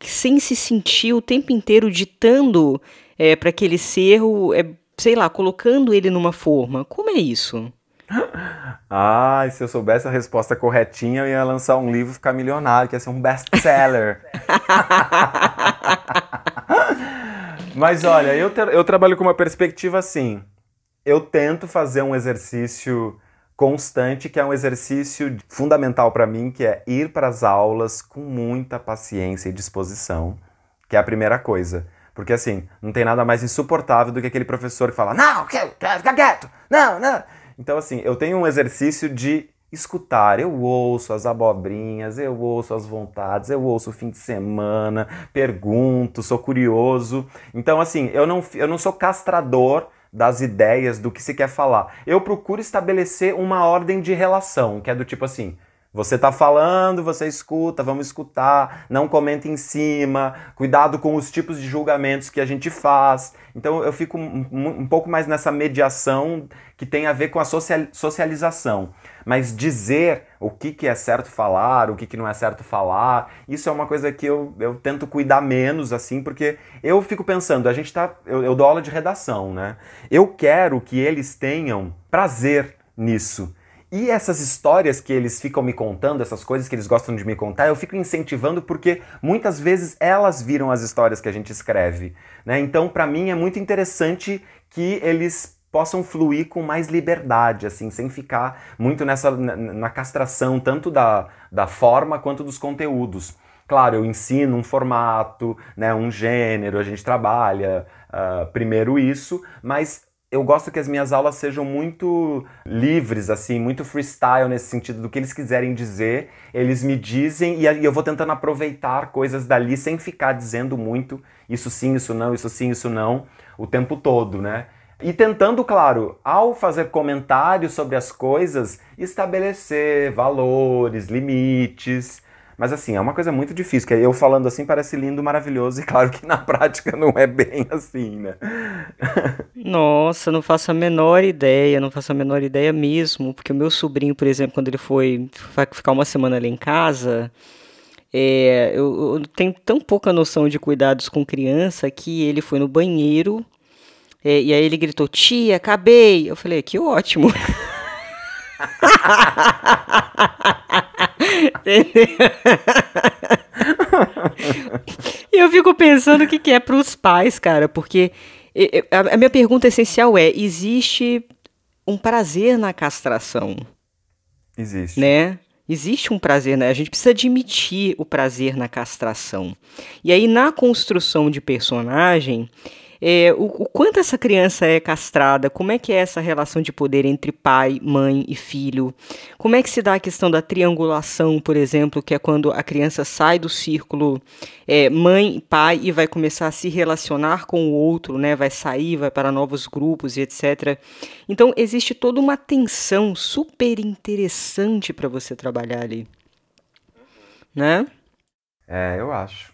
sem se sentir o tempo inteiro ditando é, para aquele ser, é, sei lá, colocando ele numa forma? Como é isso? Ah, se eu soubesse a resposta corretinha, eu ia lançar um livro e ficar milionário, que ia ser um best-seller. Mas olha, eu, eu trabalho com uma perspectiva assim. Eu tento fazer um exercício constante, que é um exercício fundamental para mim, que é ir para as aulas com muita paciência e disposição, que é a primeira coisa. Porque assim, não tem nada mais insuportável do que aquele professor que fala: "Não, fica quieto. Não, não". Então assim, eu tenho um exercício de escutar. Eu ouço as abobrinhas, eu ouço as vontades, eu ouço o fim de semana, pergunto, sou curioso. Então, assim, eu não, eu não sou castrador das ideias, do que se quer falar. Eu procuro estabelecer uma ordem de relação, que é do tipo assim: Você está falando, você escuta, vamos escutar, não comenta em cima, cuidado com os tipos de julgamentos que a gente faz. Então eu fico um, um pouco mais nessa mediação que tem a ver com a socialização. Mas dizer o que, que é certo falar, o que, que não é certo falar, isso é uma coisa que eu, eu tento cuidar menos, assim, porque eu fico pensando, a gente tá. Eu, eu dou aula de redação, né? Eu quero que eles tenham prazer nisso e essas histórias que eles ficam me contando, essas coisas que eles gostam de me contar, eu fico incentivando porque muitas vezes elas viram as histórias que a gente escreve. Né? Então, para mim, é muito interessante que eles possam fluir com mais liberdade, assim, sem ficar muito nessa na, na castração tanto da, da forma quanto dos conteúdos. Claro, eu ensino um formato, né, um gênero, a gente trabalha uh, primeiro isso, mas eu gosto que as minhas aulas sejam muito livres, assim, muito freestyle nesse sentido do que eles quiserem dizer, eles me dizem e eu vou tentando aproveitar coisas dali sem ficar dizendo muito isso sim, isso não, isso sim, isso não, o tempo todo, né? E tentando, claro, ao fazer comentários sobre as coisas, estabelecer valores, limites, mas assim, é uma coisa muito difícil, que eu falando assim parece lindo, maravilhoso, e claro que na prática não é bem assim, né? Nossa, não faço a menor ideia, não faço a menor ideia mesmo, porque o meu sobrinho, por exemplo, quando ele foi ficar uma semana ali em casa, é, eu, eu, tenho tão pouca noção de cuidados com criança que ele foi no banheiro é, e aí ele gritou: Tia, acabei! Eu falei: Que ótimo! e eu fico pensando o que, que é para os pais, cara, porque a minha pergunta essencial é: existe um prazer na castração? Existe. Né? Existe um prazer, né? A gente precisa admitir o prazer na castração. E aí, na construção de personagem, é, o, o, quanto essa criança é castrada, como é que é essa relação de poder entre pai, mãe e filho, como é que se dá a questão da triangulação, por exemplo, que é quando a criança sai do círculo é, mãe e pai e vai começar a se relacionar com o outro, né, vai sair, vai para novos grupos e etc. Então existe toda uma tensão super interessante para você trabalhar ali, né? É, eu acho.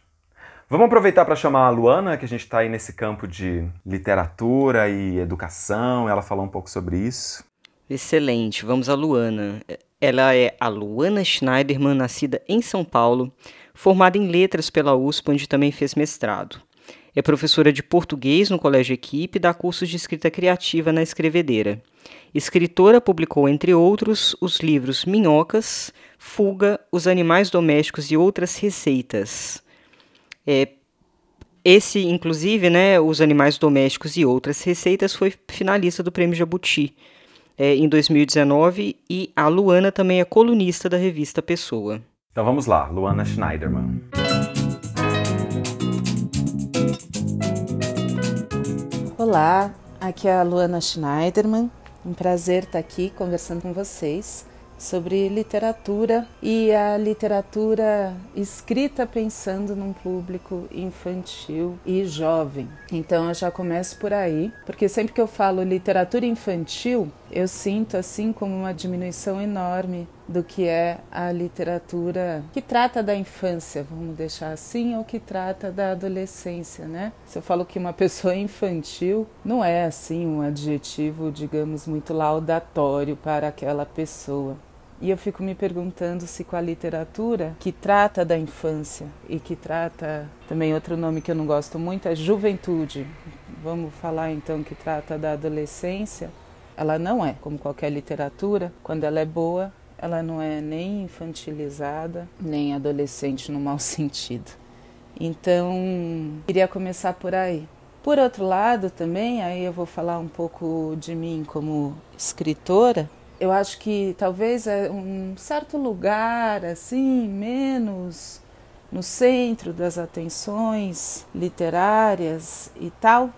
Vamos aproveitar para chamar a Luana, que a gente está aí nesse campo de literatura e educação, ela falar um pouco sobre isso. Excelente, vamos a Luana. Ela é a Luana Schneiderman, nascida em São Paulo, formada em letras pela USP, onde também fez mestrado. É professora de português no Colégio Equipe e dá cursos de escrita criativa na Escrevedeira. Escritora, publicou, entre outros, os livros Minhocas, Fuga, Os Animais Domésticos e Outras Receitas. É, esse, inclusive, né, Os Animais Domésticos e Outras Receitas, foi finalista do Prêmio Jabuti é, em 2019 e a Luana também é colunista da revista Pessoa. Então vamos lá, Luana Schneiderman. Olá, aqui é a Luana Schneiderman. Um prazer estar aqui conversando com vocês sobre literatura e a literatura escrita pensando num público infantil e jovem. Então eu já começo por aí, porque sempre que eu falo literatura infantil, eu sinto assim como uma diminuição enorme do que é a literatura que trata da infância, vamos deixar assim, ou que trata da adolescência, né? Se eu falo que uma pessoa é infantil, não é assim um adjetivo, digamos, muito laudatório para aquela pessoa. E eu fico me perguntando se com a literatura que trata da infância e que trata também outro nome que eu não gosto muito é juventude. Vamos falar então que trata da adolescência. Ela não é como qualquer literatura, quando ela é boa, ela não é nem infantilizada, nem adolescente no mau sentido. Então, queria começar por aí. Por outro lado, também, aí eu vou falar um pouco de mim como escritora eu acho que talvez é um certo lugar assim, menos no centro das atenções literárias e tal.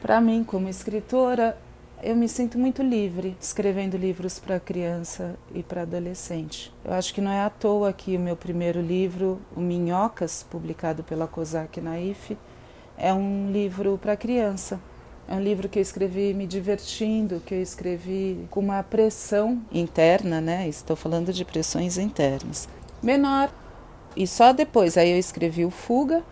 Para mim, como escritora, eu me sinto muito livre escrevendo livros para criança e para adolescente. Eu acho que não é à toa que o meu primeiro livro, O Minhocas, publicado pela COSAC Naif, é um livro para criança É um livro que eu escrevi me divertindo, que eu escrevi com uma pressão interna, né? Estou falando de pressões internas. Menor. E só depois aí eu escrevi o Fuga,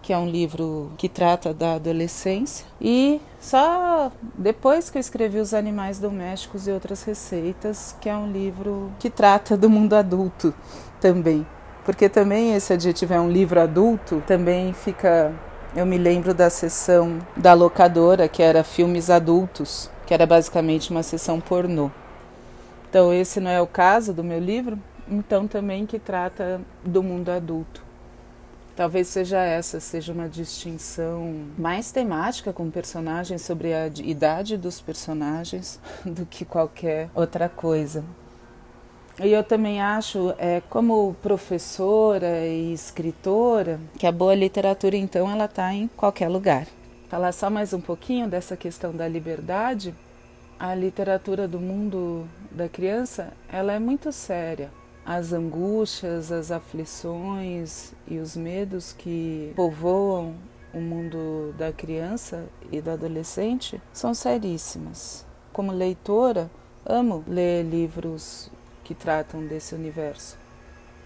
que é um livro que trata da adolescência. E só depois que eu escrevi Os Animais Domésticos e Outras Receitas, que é um livro que trata do mundo adulto também. Porque também esse adjetivo é um livro adulto, também fica. Eu me lembro da sessão da locadora, que era filmes adultos, que era basicamente uma sessão pornô. Então, esse não é o caso do meu livro, então também que trata do mundo adulto. Talvez seja essa, seja uma distinção mais temática com personagens sobre a idade dos personagens do que qualquer outra coisa. E eu também acho, é, como professora e escritora, que a boa literatura, então, ela está em qualquer lugar. Falar só mais um pouquinho dessa questão da liberdade. A literatura do mundo da criança, ela é muito séria as angústias, as aflições e os medos que povoam o mundo da criança e do adolescente são seríssimas. Como leitora, amo ler livros que tratam desse universo.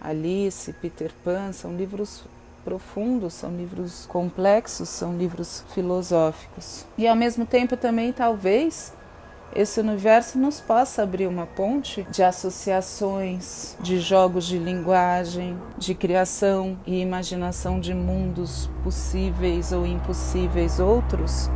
Alice, Peter Pan são livros profundos, são livros complexos, são livros filosóficos. E ao mesmo tempo também talvez esse universo nos possa abrir uma ponte de associações, de jogos de linguagem, de criação e imaginação de mundos possíveis ou impossíveis outros,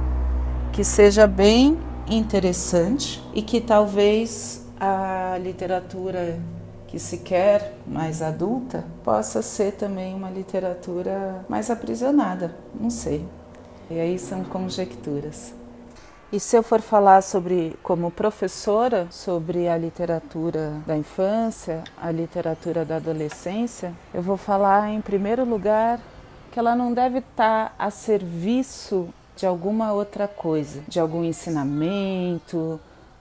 que seja bem interessante e que talvez a literatura que se quer mais adulta possa ser também uma literatura mais aprisionada, não sei. E aí são conjecturas. E se eu for falar sobre, como professora, sobre a literatura da infância, a literatura da adolescência, eu vou falar em primeiro lugar que ela não deve estar a serviço de alguma outra coisa, de algum ensinamento,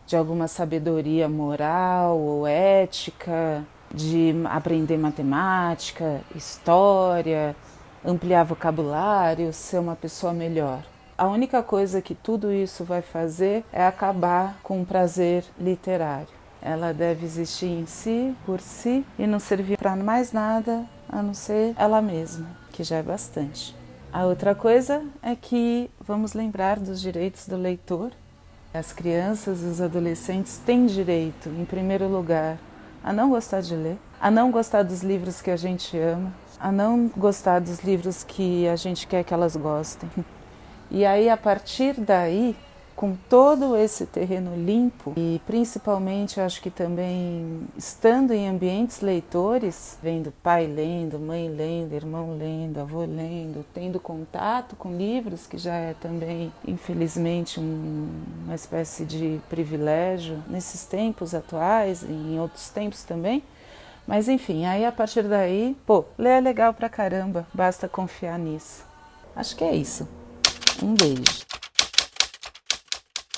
de alguma sabedoria moral ou ética, de aprender matemática, história, ampliar vocabulário, ser uma pessoa melhor. A única coisa que tudo isso vai fazer é acabar com o prazer literário. Ela deve existir em si, por si, e não servir para mais nada a não ser ela mesma, que já é bastante. A outra coisa é que vamos lembrar dos direitos do leitor. As crianças e os adolescentes têm direito, em primeiro lugar, a não gostar de ler, a não gostar dos livros que a gente ama, a não gostar dos livros que a gente quer que elas gostem. E aí, a partir daí, com todo esse terreno limpo e principalmente acho que também estando em ambientes leitores, vendo pai lendo, mãe lendo, irmão lendo, avô lendo, tendo contato com livros, que já é também, infelizmente, um, uma espécie de privilégio nesses tempos atuais e em outros tempos também. Mas enfim, aí a partir daí, pô, ler é legal pra caramba, basta confiar nisso. Acho que é isso. Um beijo.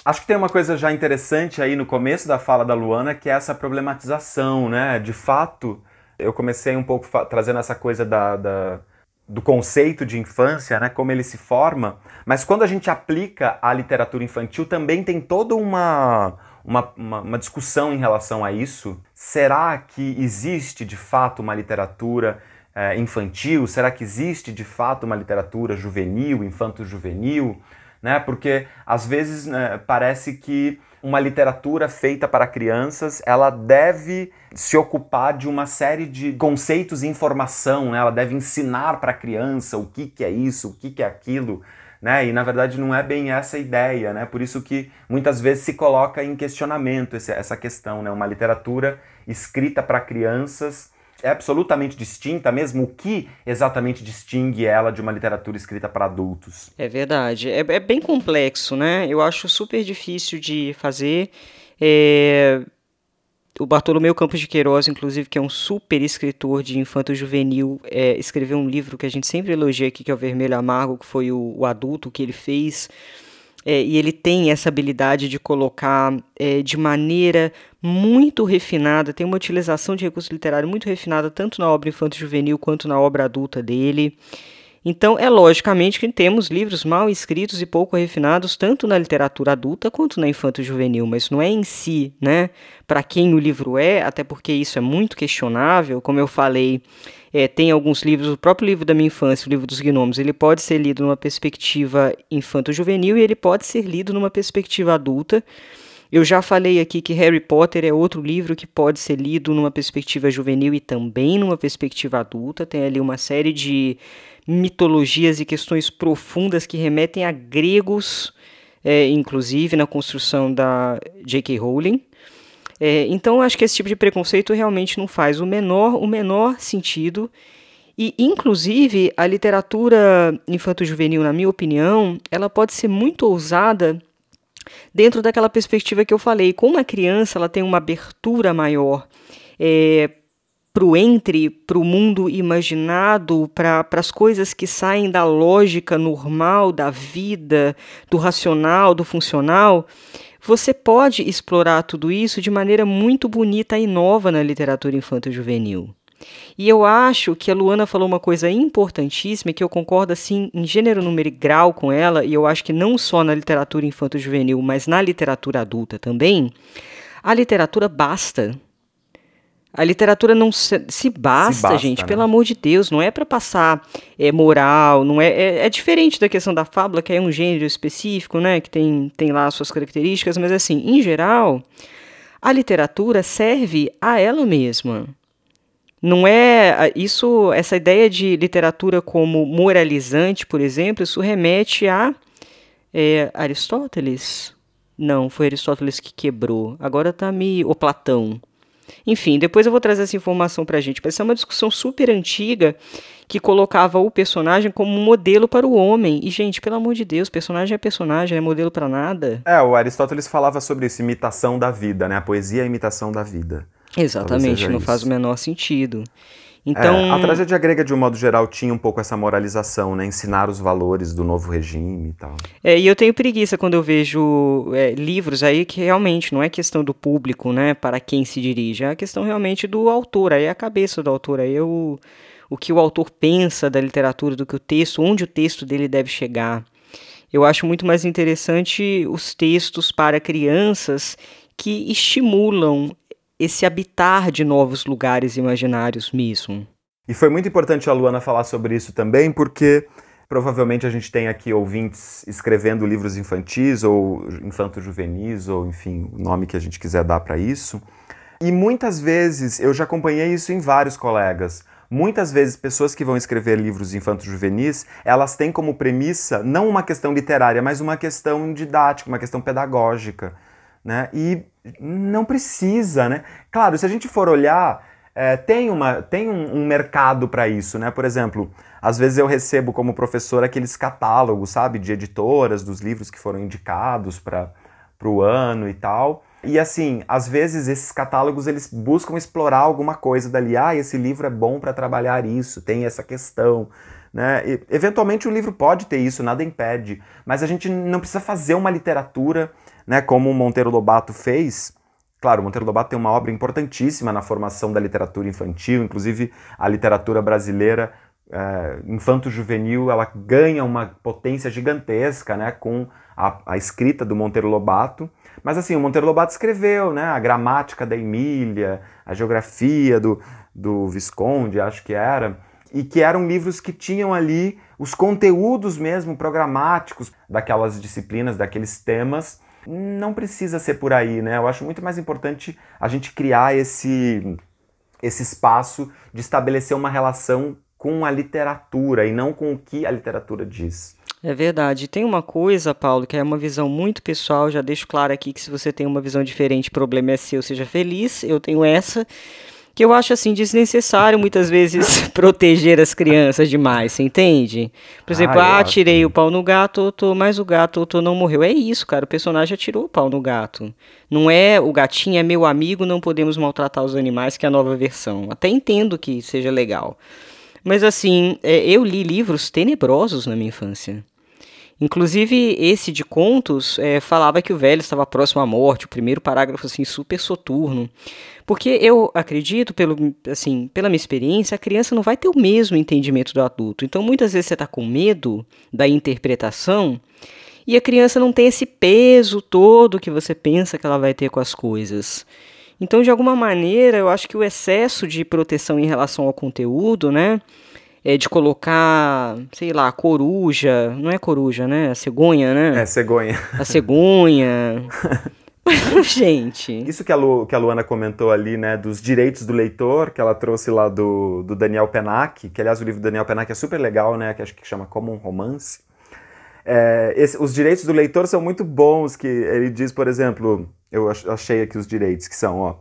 Acho que tem uma coisa já interessante aí no começo da fala da Luana, que é essa problematização, né? De fato, eu comecei um pouco trazendo essa coisa da, da, do conceito de infância, né? Como ele se forma, mas quando a gente aplica a literatura infantil, também tem toda uma, uma, uma, uma discussão em relação a isso. Será que existe de fato uma literatura é, infantil? Será que existe de fato uma literatura juvenil, infanto-juvenil? Né? Porque às vezes né, parece que uma literatura feita para crianças ela deve se ocupar de uma série de conceitos e informação, né? ela deve ensinar para a criança o que, que é isso, o que, que é aquilo. Né? E na verdade não é bem essa a ideia, né? Por isso que muitas vezes se coloca em questionamento essa questão, né? Uma literatura escrita para crianças é absolutamente distinta mesmo? O que exatamente distingue ela de uma literatura escrita para adultos? É verdade. É, é bem complexo, né? Eu acho super difícil de fazer. É... O Bartolomeu Campos de Queiroz, inclusive, que é um super escritor de infanto juvenil, é, escreveu um livro que a gente sempre elogia aqui, que é o Vermelho Amargo, que foi o, o adulto que ele fez é, e ele tem essa habilidade de colocar é, de maneira muito refinada, tem uma utilização de recurso literário muito refinada, tanto na obra infanto-juvenil quanto na obra adulta dele. Então, é logicamente que temos livros mal escritos e pouco refinados, tanto na literatura adulta quanto na infanto-juvenil, mas não é em si, né, para quem o livro é, até porque isso é muito questionável, como eu falei, é, tem alguns livros, o próprio livro da minha infância, o livro dos gnomos, ele pode ser lido numa perspectiva infanto-juvenil e ele pode ser lido numa perspectiva adulta. Eu já falei aqui que Harry Potter é outro livro que pode ser lido numa perspectiva juvenil e também numa perspectiva adulta. Tem ali uma série de mitologias e questões profundas que remetem a gregos, é, inclusive na construção da J.K. Rowling. É, então, acho que esse tipo de preconceito realmente não faz o menor, o menor sentido. E, inclusive, a literatura infanto-juvenil, na minha opinião, ela pode ser muito ousada dentro daquela perspectiva que eu falei. Como a criança ela tem uma abertura maior é, para o entre, para o mundo imaginado, para as coisas que saem da lógica normal da vida, do racional, do funcional, você pode explorar tudo isso de maneira muito bonita e nova na literatura infanto-juvenil. E eu acho que a Luana falou uma coisa importantíssima, que eu concordo assim em gênero, número e grau com ela, e eu acho que não só na literatura infanto-juvenil, mas na literatura adulta também. A literatura basta. A literatura não se, se, basta, se basta, gente, né? pelo amor de Deus, não é para passar é, moral, não é, é, é, diferente da questão da fábula, que é um gênero específico, né, que tem, tem lá suas características, mas assim, em geral, a literatura serve a ela mesma. Não é isso, essa ideia de literatura como moralizante, por exemplo, isso remete a é, Aristóteles. Não, foi Aristóteles que quebrou. Agora tá me o Platão. Enfim, depois eu vou trazer essa informação para a gente. Essa é uma discussão super antiga que colocava o personagem como um modelo para o homem. E, gente, pelo amor de Deus, personagem é personagem, é modelo para nada. É, o Aristóteles falava sobre isso, imitação da vida, né? A poesia é a imitação da vida. Exatamente, não isso. faz o menor sentido. Então, é, a tragédia grega, de um modo geral, tinha um pouco essa moralização, né? Ensinar os valores do novo regime e tal. É, e eu tenho preguiça quando eu vejo é, livros aí que realmente não é questão do público, né? Para quem se dirige, é a questão realmente do autor, aí é a cabeça do autor, aí é o, o que o autor pensa da literatura, do que o texto, onde o texto dele deve chegar. Eu acho muito mais interessante os textos para crianças que estimulam esse habitar de novos lugares imaginários mesmo. E foi muito importante a Luana falar sobre isso também, porque provavelmente a gente tem aqui ouvintes escrevendo livros infantis ou infanto-juvenis, ou enfim, o nome que a gente quiser dar para isso. E muitas vezes, eu já acompanhei isso em vários colegas, muitas vezes pessoas que vão escrever livros infanto-juvenis, elas têm como premissa não uma questão literária, mas uma questão didática, uma questão pedagógica. Né? E não precisa, né? Claro, se a gente for olhar, é, tem, uma, tem um, um mercado para isso, né? Por exemplo, às vezes eu recebo como professor aqueles catálogos, sabe, de editoras, dos livros que foram indicados para o ano e tal. E assim, às vezes esses catálogos eles buscam explorar alguma coisa dali. Ah, esse livro é bom para trabalhar isso, tem essa questão. Né? E, eventualmente o livro pode ter isso, nada impede, mas a gente não precisa fazer uma literatura né, como o Monteiro Lobato fez. Claro, o Monteiro Lobato tem uma obra importantíssima na formação da literatura infantil, inclusive a literatura brasileira é, infanto-juvenil, ela ganha uma potência gigantesca né, com a, a, escrita do Monteiro Lobato. Mas assim, o Monteiro Lobato escreveu né, a gramática da Emília, a geografia do, do Visconde, acho que era, e que eram livros que tinham ali os conteúdos mesmo programáticos daquelas disciplinas, daqueles temas, não precisa ser por aí, né? Eu acho muito mais importante a gente criar esse, esse espaço de estabelecer uma relação com a literatura e não com o que a literatura diz. É verdade. Tem uma coisa, Paulo, que é uma visão muito pessoal. Já deixo claro aqui que se você tem uma visão diferente, o problema é seu, seja feliz. Eu tenho essa que eu acho assim desnecessário muitas vezes proteger as crianças demais, você entende? Por exemplo, ah, ah tirei o pau no gato, tô, mas o gato tô, não morreu. É isso, cara, o personagem atirou o pau no gato. Não é o gatinho é meu amigo, não podemos maltratar os animais, que é a nova versão. Até entendo que seja legal. Mas assim, é, eu li livros tenebrosos na minha infância. Inclusive, esse de contos é, falava que o velho estava próximo à morte, o primeiro parágrafo assim super soturno. Porque eu acredito, pelo, assim, pela minha experiência, a criança não vai ter o mesmo entendimento do adulto. Então, muitas vezes você está com medo da interpretação e a criança não tem esse peso todo que você pensa que ela vai ter com as coisas. Então, de alguma maneira, eu acho que o excesso de proteção em relação ao conteúdo, né? É, de colocar, sei lá, coruja, não é coruja, né? A cegonha, né? É, cegonha. A cegonha. Gente. Isso que a, Lu, que a Luana comentou ali, né, dos direitos do leitor, que ela trouxe lá do, do Daniel Penac, que aliás o livro do Daniel Penac é super legal, né, que acho que chama Como um Romance. É, esse, os direitos do leitor são muito bons, que ele diz, por exemplo, eu achei aqui os direitos, que são, ó,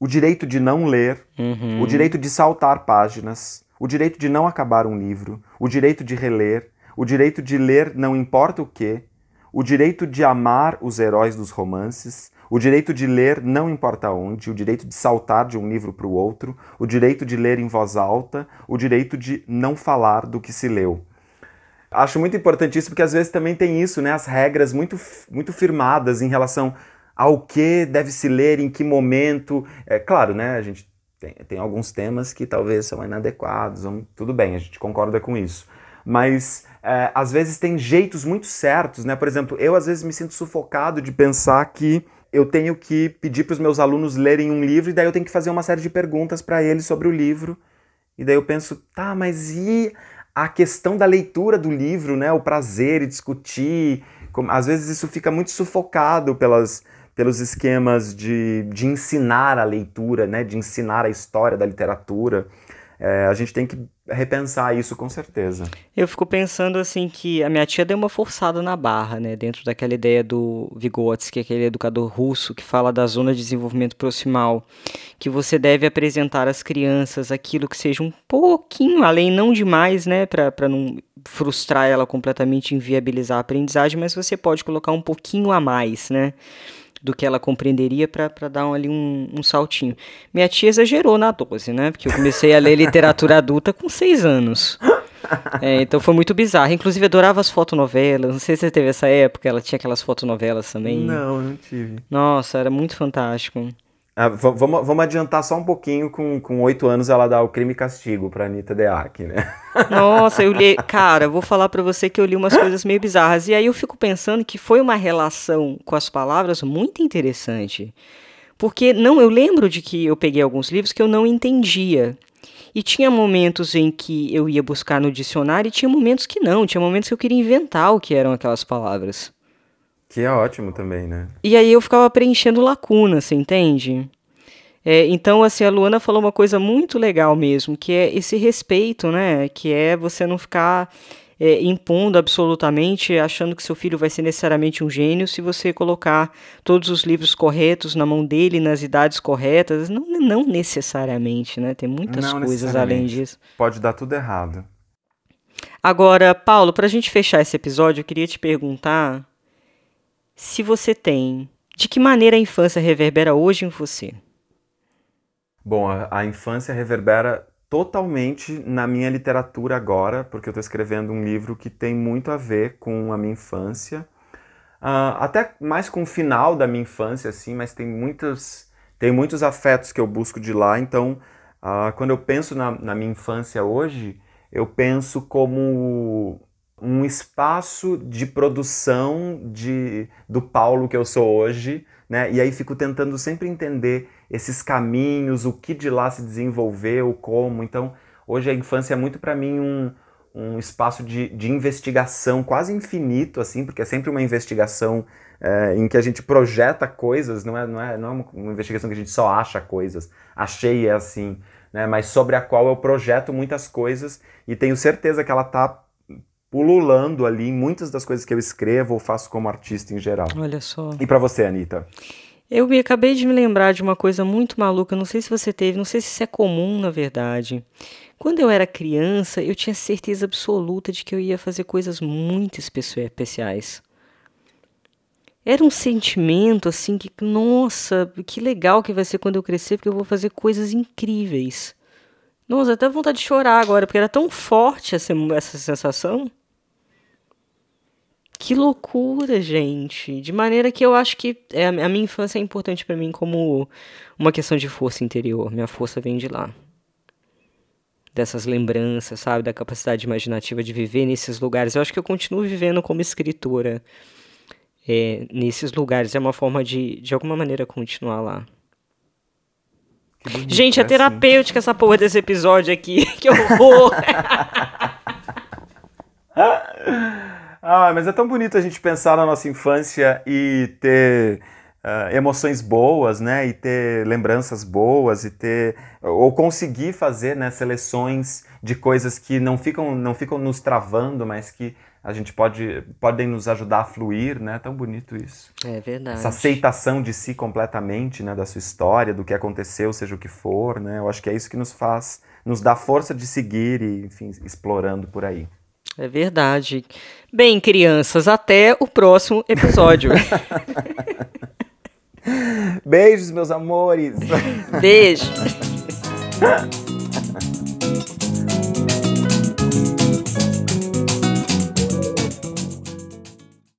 o direito de não ler, uhum. o direito de saltar páginas, o direito de não acabar um livro, o direito de reler, o direito de ler não importa o que, o direito de amar os heróis dos romances, o direito de ler não importa onde, o direito de saltar de um livro para o outro, o direito de ler em voz alta, o direito de não falar do que se leu. Acho muito importante isso porque às vezes também tem isso, né, as regras muito, muito firmadas em relação ao que deve se ler, em que momento. É claro, né, a gente tem, tem alguns temas que talvez são inadequados, tudo bem, a gente concorda com isso. Mas é, às vezes tem jeitos muito certos, né? Por exemplo, eu às vezes me sinto sufocado de pensar que eu tenho que pedir para os meus alunos lerem um livro e daí eu tenho que fazer uma série de perguntas para eles sobre o livro. E daí eu penso, tá, mas e a questão da leitura do livro, né? O prazer e discutir. Como, às vezes isso fica muito sufocado pelas, pelos esquemas de, de ensinar a leitura, né, de ensinar a história da literatura. É, a gente tem que repensar isso com certeza. Eu fico pensando assim que a minha tia deu uma forçada na barra, né, dentro daquela ideia do Vygotsky, aquele educador russo que fala da zona de desenvolvimento proximal, que você deve apresentar às crianças aquilo que seja um pouquinho além, não demais, né, para não frustrar ela completamente, inviabilizar a aprendizagem, mas você pode colocar um pouquinho a mais, né? Do que ela compreenderia para dar um, ali um, um, saltinho. Minha tia exagerou na 12, né? Porque eu comecei a ler literatura adulta com 6 anos. É, então foi muito bizarro. Inclusive, adorava as fotonovelas. Não sei se você teve essa época, ela tinha aquelas fotonovelas também. Não, não tive. Nossa, era muito fantástico. Ah, vamos, vamos adiantar só um pouquinho, com oito anos ela dá o crime e castigo pra Anitta Deac, né? Nossa, eu li. Cara, vou falar para você que eu li umas coisas meio bizarras. E aí eu fico pensando que foi uma relação com as palavras muito interessante. Porque não, eu lembro de que eu peguei alguns livros que eu não entendia. E tinha momentos em que eu ia buscar no dicionário e tinha momentos que não. Tinha momentos que eu queria inventar o que eram aquelas palavras. Que é ótimo também, né? E aí eu ficava preenchendo lacunas, você entende? É, então, assim, a Luana falou uma coisa muito legal mesmo, que é esse respeito, né? Que é você não ficar é, impondo absolutamente, achando que seu filho vai ser necessariamente um gênio se você colocar todos os livros corretos na mão dele, nas idades corretas. Não, não necessariamente, né? Tem muitas não coisas além disso. Pode dar tudo errado. Agora, Paulo, para a gente fechar esse episódio, eu queria te perguntar se você tem, de que maneira a infância reverbera hoje em você? Bom, a, a infância reverbera totalmente na minha literatura agora, porque eu estou escrevendo um livro que tem muito a ver com a minha infância, uh, até mais com o final da minha infância, assim, mas tem muitos, tem muitos afetos que eu busco de lá, então uh, quando eu penso na, na minha infância hoje, eu penso como um espaço de produção de, do Paulo que eu sou hoje, né? E aí fico tentando sempre entender esses caminhos, o que de lá se desenvolveu, como. Então, hoje a infância é muito para mim um, um espaço de, de investigação quase infinito, assim, porque é sempre uma investigação é, em que a gente projeta coisas, não é, não, é, não é uma investigação que a gente só acha coisas. Achei é assim, né? Mas sobre a qual eu projeto muitas coisas e tenho certeza que ela está pululando ali em muitas das coisas que eu escrevo ou faço como artista em geral. Olha só. E para você, Anitta? Eu me acabei de me lembrar de uma coisa muito maluca, não sei se você teve, não sei se isso é comum na verdade. Quando eu era criança, eu tinha certeza absoluta de que eu ia fazer coisas muito especiais. Era um sentimento assim que, nossa, que legal que vai ser quando eu crescer, porque eu vou fazer coisas incríveis. Nossa, até vontade de chorar agora, porque era tão forte essa, essa sensação. Que loucura, gente. De maneira que eu acho que é, a minha infância é importante para mim como uma questão de força interior. Minha força vem de lá. Dessas lembranças, sabe? Da capacidade imaginativa de viver nesses lugares. Eu acho que eu continuo vivendo como escritora é, nesses lugares. É uma forma de, de alguma maneira, continuar lá. Bonito, Gente, é, é terapêutica assim. essa porra desse episódio aqui. que horror! ah, mas é tão bonito a gente pensar na nossa infância e ter uh, emoções boas, né? E ter lembranças boas e ter ou conseguir fazer né, seleções de coisas que não ficam não ficam nos travando, mas que a gente pode podem nos ajudar a fluir, né? Tão bonito isso. É verdade. Essa aceitação de si completamente, né? Da sua história, do que aconteceu, seja o que for, né? Eu acho que é isso que nos faz, nos dá força de seguir e, enfim, explorando por aí. É verdade. Bem, crianças, até o próximo episódio. Beijos, meus amores. Beijo.